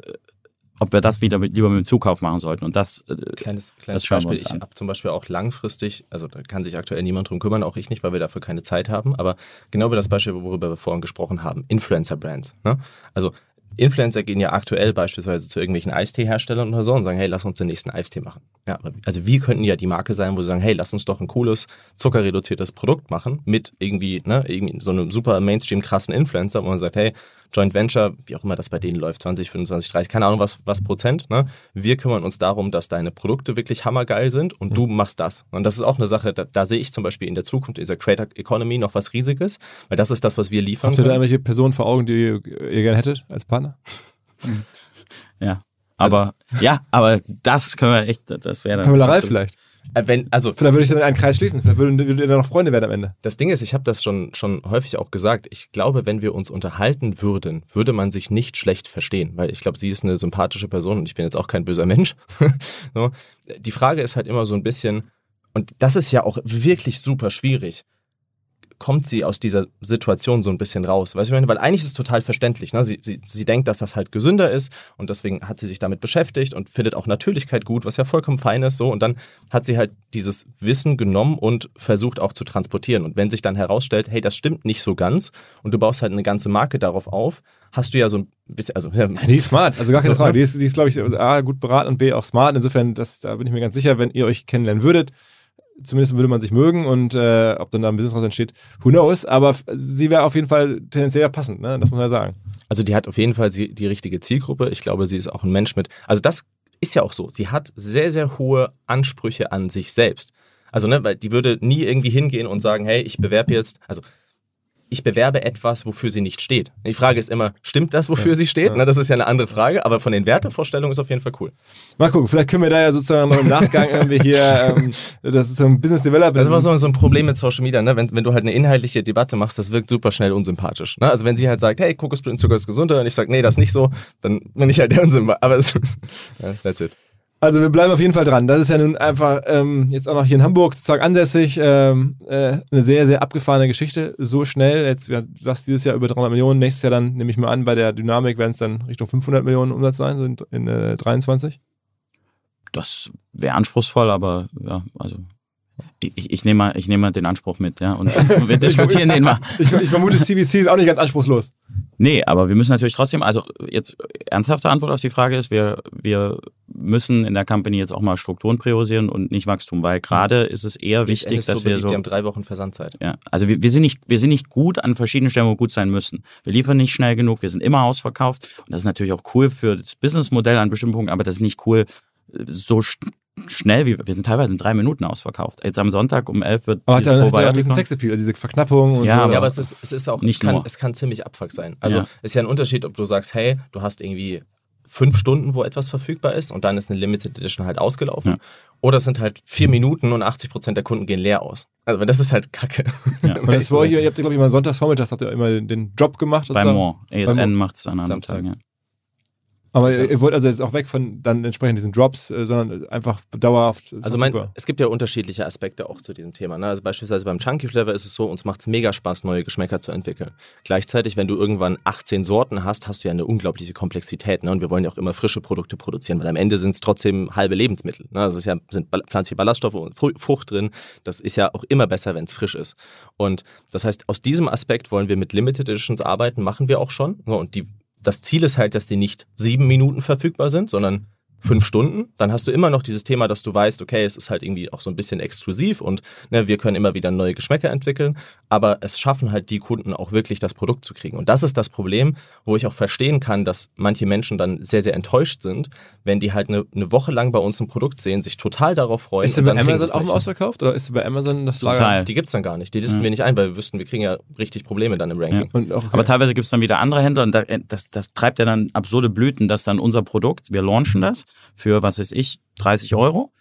ob wir das wieder mit, lieber mit dem Zukauf machen sollten. Und das, äh, Kleines, Das kleines wir Beispiel. Ich habe zum Beispiel auch langfristig, also da kann sich aktuell niemand drum kümmern, auch ich nicht, weil wir dafür keine Zeit haben, aber genau über das Beispiel, worüber wir vorhin gesprochen haben, Influencer-Brands. Ne? Also Influencer gehen ja aktuell beispielsweise zu irgendwelchen Eisteeherstellern oder so und sagen, hey, lass uns den nächsten Eistee machen. Ja, also wir könnten ja die Marke sein, wo sie sagen, hey, lass uns doch ein cooles, zuckerreduziertes Produkt machen mit irgendwie, ne, irgendwie so einem super Mainstream krassen Influencer, wo man sagt, hey, Joint Venture, wie auch immer das bei denen läuft, 20, 25, 30, keine Ahnung was, was Prozent. Ne? Wir kümmern uns darum, dass deine Produkte wirklich hammergeil sind und mhm. du machst das. Und das ist auch eine Sache, da, da, sehe ich zum Beispiel in der Zukunft dieser Creator Economy noch was Riesiges, weil das ist das, was wir liefern. Habt ihr da irgendwelche Personen vor Augen, die ihr, ihr gerne hättet als Partner? [LAUGHS] Ja. Aber, also, ja, aber das können wir echt, das wäre dann. Pamela Ralf vielleicht. Äh, wenn, also, Vielleicht würde ich dann einen Kreis schließen. Vielleicht würden, ihr dann noch Freunde werden am Ende. Das Ding ist, ich habe das schon, schon häufig auch gesagt. Ich glaube, wenn wir uns unterhalten würden, würde man sich nicht schlecht verstehen. Weil ich glaube, sie ist eine sympathische Person und ich bin jetzt auch kein böser Mensch. [LAUGHS] Die Frage ist halt immer so ein bisschen, und das ist ja auch wirklich super schwierig kommt sie aus dieser Situation so ein bisschen raus. Weißt du, weil eigentlich ist es total verständlich. Ne? Sie, sie, sie denkt, dass das halt gesünder ist und deswegen hat sie sich damit beschäftigt und findet auch Natürlichkeit gut, was ja vollkommen fein ist. So. Und dann hat sie halt dieses Wissen genommen und versucht auch zu transportieren. Und wenn sich dann herausstellt, hey, das stimmt nicht so ganz und du baust halt eine ganze Marke darauf auf, hast du ja so ein bisschen. Also, [LAUGHS] die ist smart, also gar keine Frage. Die ist, die ist glaube ich, A, gut beraten und B, auch smart. Insofern, das, da bin ich mir ganz sicher, wenn ihr euch kennenlernen würdet, zumindest würde man sich mögen und äh, ob dann da ein Business raus entsteht, who knows. Aber sie wäre auf jeden Fall tendenziell passend, ne? das muss man ja sagen. Also die hat auf jeden Fall die richtige Zielgruppe. Ich glaube, sie ist auch ein Mensch mit. Also das ist ja auch so. Sie hat sehr, sehr hohe Ansprüche an sich selbst. Also, ne, weil die würde nie irgendwie hingehen und sagen, hey, ich bewerbe jetzt, also ich bewerbe etwas, wofür sie nicht steht. Die Frage ist immer, stimmt das, wofür ja, sie steht? Ja. Na, das ist ja eine andere Frage, aber von den Wertevorstellungen ist auf jeden Fall cool. Mal gucken, vielleicht können wir da ja sozusagen noch im Nachgang irgendwie hier, ähm, das ist so ein Business Development. Das ist immer so, so ein Problem mit Social Media, ne? wenn, wenn du halt eine inhaltliche Debatte machst, das wirkt super schnell unsympathisch. Ne? Also wenn sie halt sagt, hey, Kokosblütenzucker ist gesünder und ich sage, nee, das ist nicht so, dann bin ich halt der unsympathisch. Aber es [LAUGHS] that's it. Also wir bleiben auf jeden Fall dran. Das ist ja nun einfach ähm, jetzt auch noch hier in Hamburg sozusagen ansässig. Ähm, äh, eine sehr, sehr abgefahrene Geschichte. So schnell. Jetzt, du sagst dieses Jahr über 300 Millionen. Nächstes Jahr dann, nehme ich mal an, bei der Dynamik werden es dann Richtung 500 Millionen Umsatz sein, in, in äh, 23. Das wäre anspruchsvoll, aber ja, also ich, ich nehme mal, ich nehme mal den Anspruch mit, ja. Und [LAUGHS] wir diskutieren den mal. [LAUGHS] Ich, ich, vermute, CBC ist auch nicht ganz anspruchslos. Nee, aber wir müssen natürlich trotzdem, also jetzt ernsthafte Antwort auf die Frage ist, wir, wir müssen in der Company jetzt auch mal Strukturen priorisieren und nicht Wachstum, weil gerade ist es eher wichtig, dass so wir so. Wir haben drei Wochen Versandzeit. Ja, also wir, wir, sind nicht, wir sind nicht gut an verschiedenen Stellen, wo wir gut sein müssen. Wir liefern nicht schnell genug, wir sind immer ausverkauft und das ist natürlich auch cool für das Businessmodell an bestimmten Punkten, aber das ist nicht cool so schnell, wie wir sind teilweise in drei Minuten ausverkauft. Jetzt am Sonntag um elf wird. Aber hat er hat ja diesen Sexappeal, also diese Verknappung und ja, so. Aber ja, aber es ist, es ist auch, nicht es, kann, es kann ziemlich Abfuck sein. Also ja. ist ja ein Unterschied, ob du sagst, hey, du hast irgendwie fünf Stunden, wo etwas verfügbar ist und dann ist eine Limited Edition halt ausgelaufen. Ja. Oder es sind halt vier Minuten und 80 Prozent der Kunden gehen leer aus. Also das ist halt kacke. Ja. und das war, ihr habt, glaube ich, immer sonntagsvormittags habt ihr immer den Job gemacht. Bei More. ASN macht es an einem Samstag. Ja. Aber ihr, ihr wollt also jetzt auch weg von dann entsprechend diesen Drops, äh, sondern einfach dauerhaft. Also mein, es gibt ja unterschiedliche Aspekte auch zu diesem Thema. Ne? Also beispielsweise beim Chunky Flavor ist es so, uns macht es mega Spaß, neue Geschmäcker zu entwickeln. Gleichzeitig, wenn du irgendwann 18 Sorten hast, hast du ja eine unglaubliche Komplexität. Ne? Und wir wollen ja auch immer frische Produkte produzieren, weil am Ende sind es trotzdem halbe Lebensmittel. Ne? Also es ja, sind pflanzliche Ballaststoffe und Frucht drin. Das ist ja auch immer besser, wenn es frisch ist. Und das heißt, aus diesem Aspekt wollen wir mit Limited Editions arbeiten, machen wir auch schon. Und die das Ziel ist halt, dass die nicht sieben Minuten verfügbar sind, sondern fünf Stunden, dann hast du immer noch dieses Thema, dass du weißt, okay, es ist halt irgendwie auch so ein bisschen exklusiv und ne, wir können immer wieder neue Geschmäcker entwickeln, aber es schaffen halt die Kunden auch wirklich das Produkt zu kriegen. Und das ist das Problem, wo ich auch verstehen kann, dass manche Menschen dann sehr, sehr enttäuscht sind, wenn die halt eine, eine Woche lang bei uns ein Produkt sehen, sich total darauf freuen. Ist denn bei Amazon auch mal ausverkauft oder ist bei Amazon das Lager? Total. Die gibt es dann gar nicht. Die listen ja. wir nicht ein, weil wir wüssten, wir kriegen ja richtig Probleme dann im Ranking. Ja. Okay. Aber teilweise gibt es dann wieder andere Händler und das, das treibt ja dann absurde Blüten, dass dann unser Produkt, wir launchen das für, was weiß ich, 30 Euro.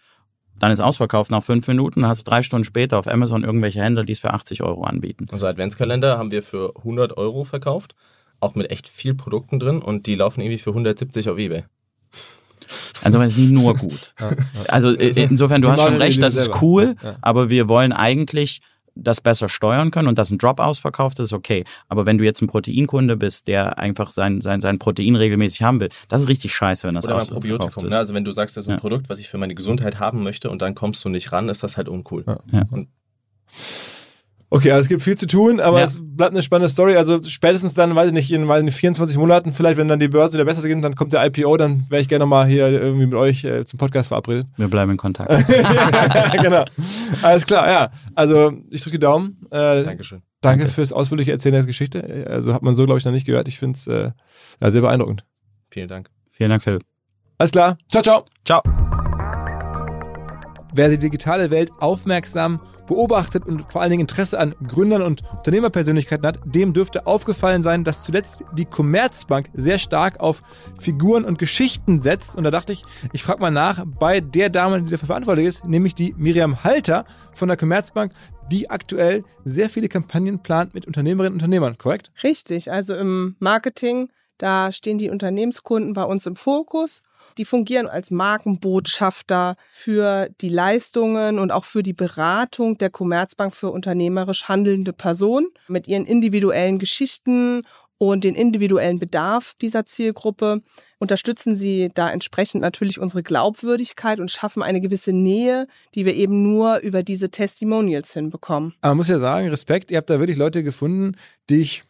Dann ist ausverkauft nach fünf Minuten, dann hast du drei Stunden später auf Amazon irgendwelche Händler, die es für 80 Euro anbieten. Also Adventskalender haben wir für 100 Euro verkauft, auch mit echt viel Produkten drin und die laufen irgendwie für 170 auf Ebay. Also es ist nicht nur gut. [LAUGHS] Also insofern, du hast schon recht, das ist cool, aber wir wollen eigentlich das besser steuern können und dass ein Drop ausverkauft ist, okay. Aber wenn du jetzt ein Proteinkunde bist, der einfach sein, sein, sein Protein regelmäßig haben will, das ist richtig scheiße, wenn das Oder ein Probiotikum. Ne? Also wenn du sagst, das ist ein ja. Produkt, was ich für meine Gesundheit haben möchte und dann kommst du nicht ran, ist das halt uncool. Ja. Ja. Okay, also es gibt viel zu tun, aber Ja. es bleibt eine spannende Story. Also spätestens dann, weiß ich nicht, in, weiß ich nicht 24 Monaten, vielleicht, wenn dann die Börsen wieder besser sind, dann kommt der IPO, dann wäre ich gerne nochmal hier irgendwie mit euch äh, zum Podcast verabredet. Wir bleiben in Kontakt. [LAUGHS] genau. Alles klar, ja. Also ich drücke die Daumen. Äh, Dankeschön. Danke Danke. fürs ausführliche Erzählen der Geschichte. Also hat man so, glaube ich, noch nicht gehört. Ich finde es äh, ja, sehr beeindruckend. Vielen Dank. Vielen Dank, Phil. Alles klar. Ciao, ciao. Ciao. Wer die digitale Welt aufmerksam beobachtet und vor allen Dingen Interesse an Gründern und Unternehmerpersönlichkeiten hat, dem dürfte aufgefallen sein, dass zuletzt die Commerzbank sehr stark auf Figuren und Geschichten setzt. Und da dachte ich, ich frage mal nach bei der Dame, die dafür verantwortlich ist, nämlich die Miriam Halter von der Commerzbank, die aktuell sehr viele Kampagnen plant mit Unternehmerinnen und Unternehmern, korrekt? Richtig, also im Marketing, da stehen die Unternehmenskunden bei uns im Fokus. Die fungieren als Markenbotschafter für die Leistungen und auch für die Beratung der Commerzbank für unternehmerisch handelnde Personen mit ihren individuellen Geschichten und den individuellen Bedarf dieser Zielgruppe unterstützen sie da entsprechend natürlich unsere Glaubwürdigkeit und schaffen eine gewisse Nähe, die wir eben nur über diese Testimonials hinbekommen. Aber man muss ja sagen, Respekt, ihr habt da wirklich Leute gefunden, die ich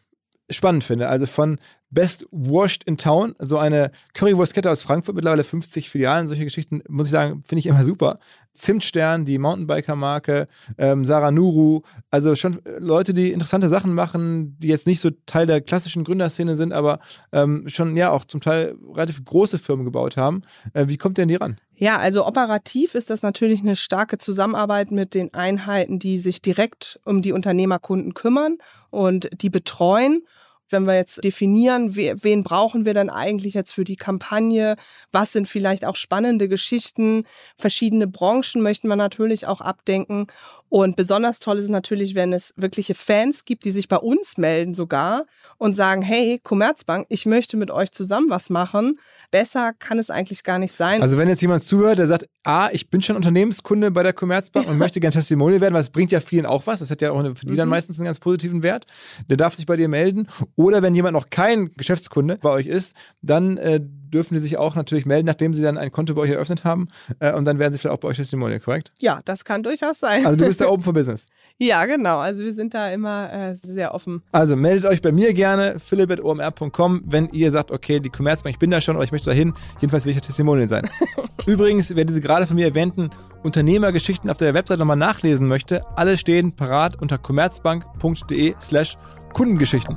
spannend finde. Also von Best Wurst in Town, so eine Currywurstkette aus Frankfurt, mittlerweile 50 Filialen, solche Geschichten, muss ich sagen, finde ich immer super. Zimtstern, die Mountainbiker-Marke, ähm, Sarah Nuru, also schon Leute, die interessante Sachen machen, die jetzt nicht so Teil der klassischen Gründerszene sind, aber ähm, schon ja auch zum Teil relativ große Firmen gebaut haben. Äh, wie kommt an die ran? Ja, also operativ ist das natürlich eine starke Zusammenarbeit mit den Einheiten, die sich direkt um die Unternehmerkunden kümmern und die betreuen. Wenn wir jetzt definieren, we- wen brauchen wir denn eigentlich jetzt für die Kampagne, was sind vielleicht auch spannende Geschichten, verschiedene Branchen möchten wir natürlich auch abdenken. Und besonders toll ist es natürlich, wenn es wirkliche Fans gibt, die sich bei uns melden sogar und sagen, hey, Commerzbank, ich möchte mit euch zusammen was machen. Besser kann es eigentlich gar nicht sein. Also wenn jetzt jemand zuhört, der sagt, ah, ich bin schon Unternehmenskunde bei der Commerzbank und möchte gerne Testimonial werden, weil es bringt ja vielen auch was, das hat ja auch eine- für die dann Mhm. meistens einen ganz positiven Wert, der darf sich bei dir melden. Oder wenn jemand noch kein Geschäftskunde bei euch ist, dann äh, dürfen die sich auch natürlich melden, nachdem sie dann ein Konto bei euch eröffnet haben äh, und dann werden sie vielleicht auch bei euch Testimonial, korrekt? Ja, das kann durchaus sein. Also du bist da [LAUGHS] open for business. ja, genau. Also wir sind da immer äh, sehr offen. Also meldet euch bei mir gerne, philipp.omr.com, wenn ihr sagt, okay, die Commerzbank, ich bin da schon, aber ich möchte dahin. Jedenfalls will ich ja Testimonial sein. [LAUGHS] Übrigens, wer diese gerade von mir erwähnten Unternehmergeschichten auf der Website nochmal nachlesen möchte, alle stehen parat unter commerzbank.de slash Kundengeschichten.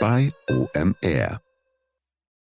bei OMR.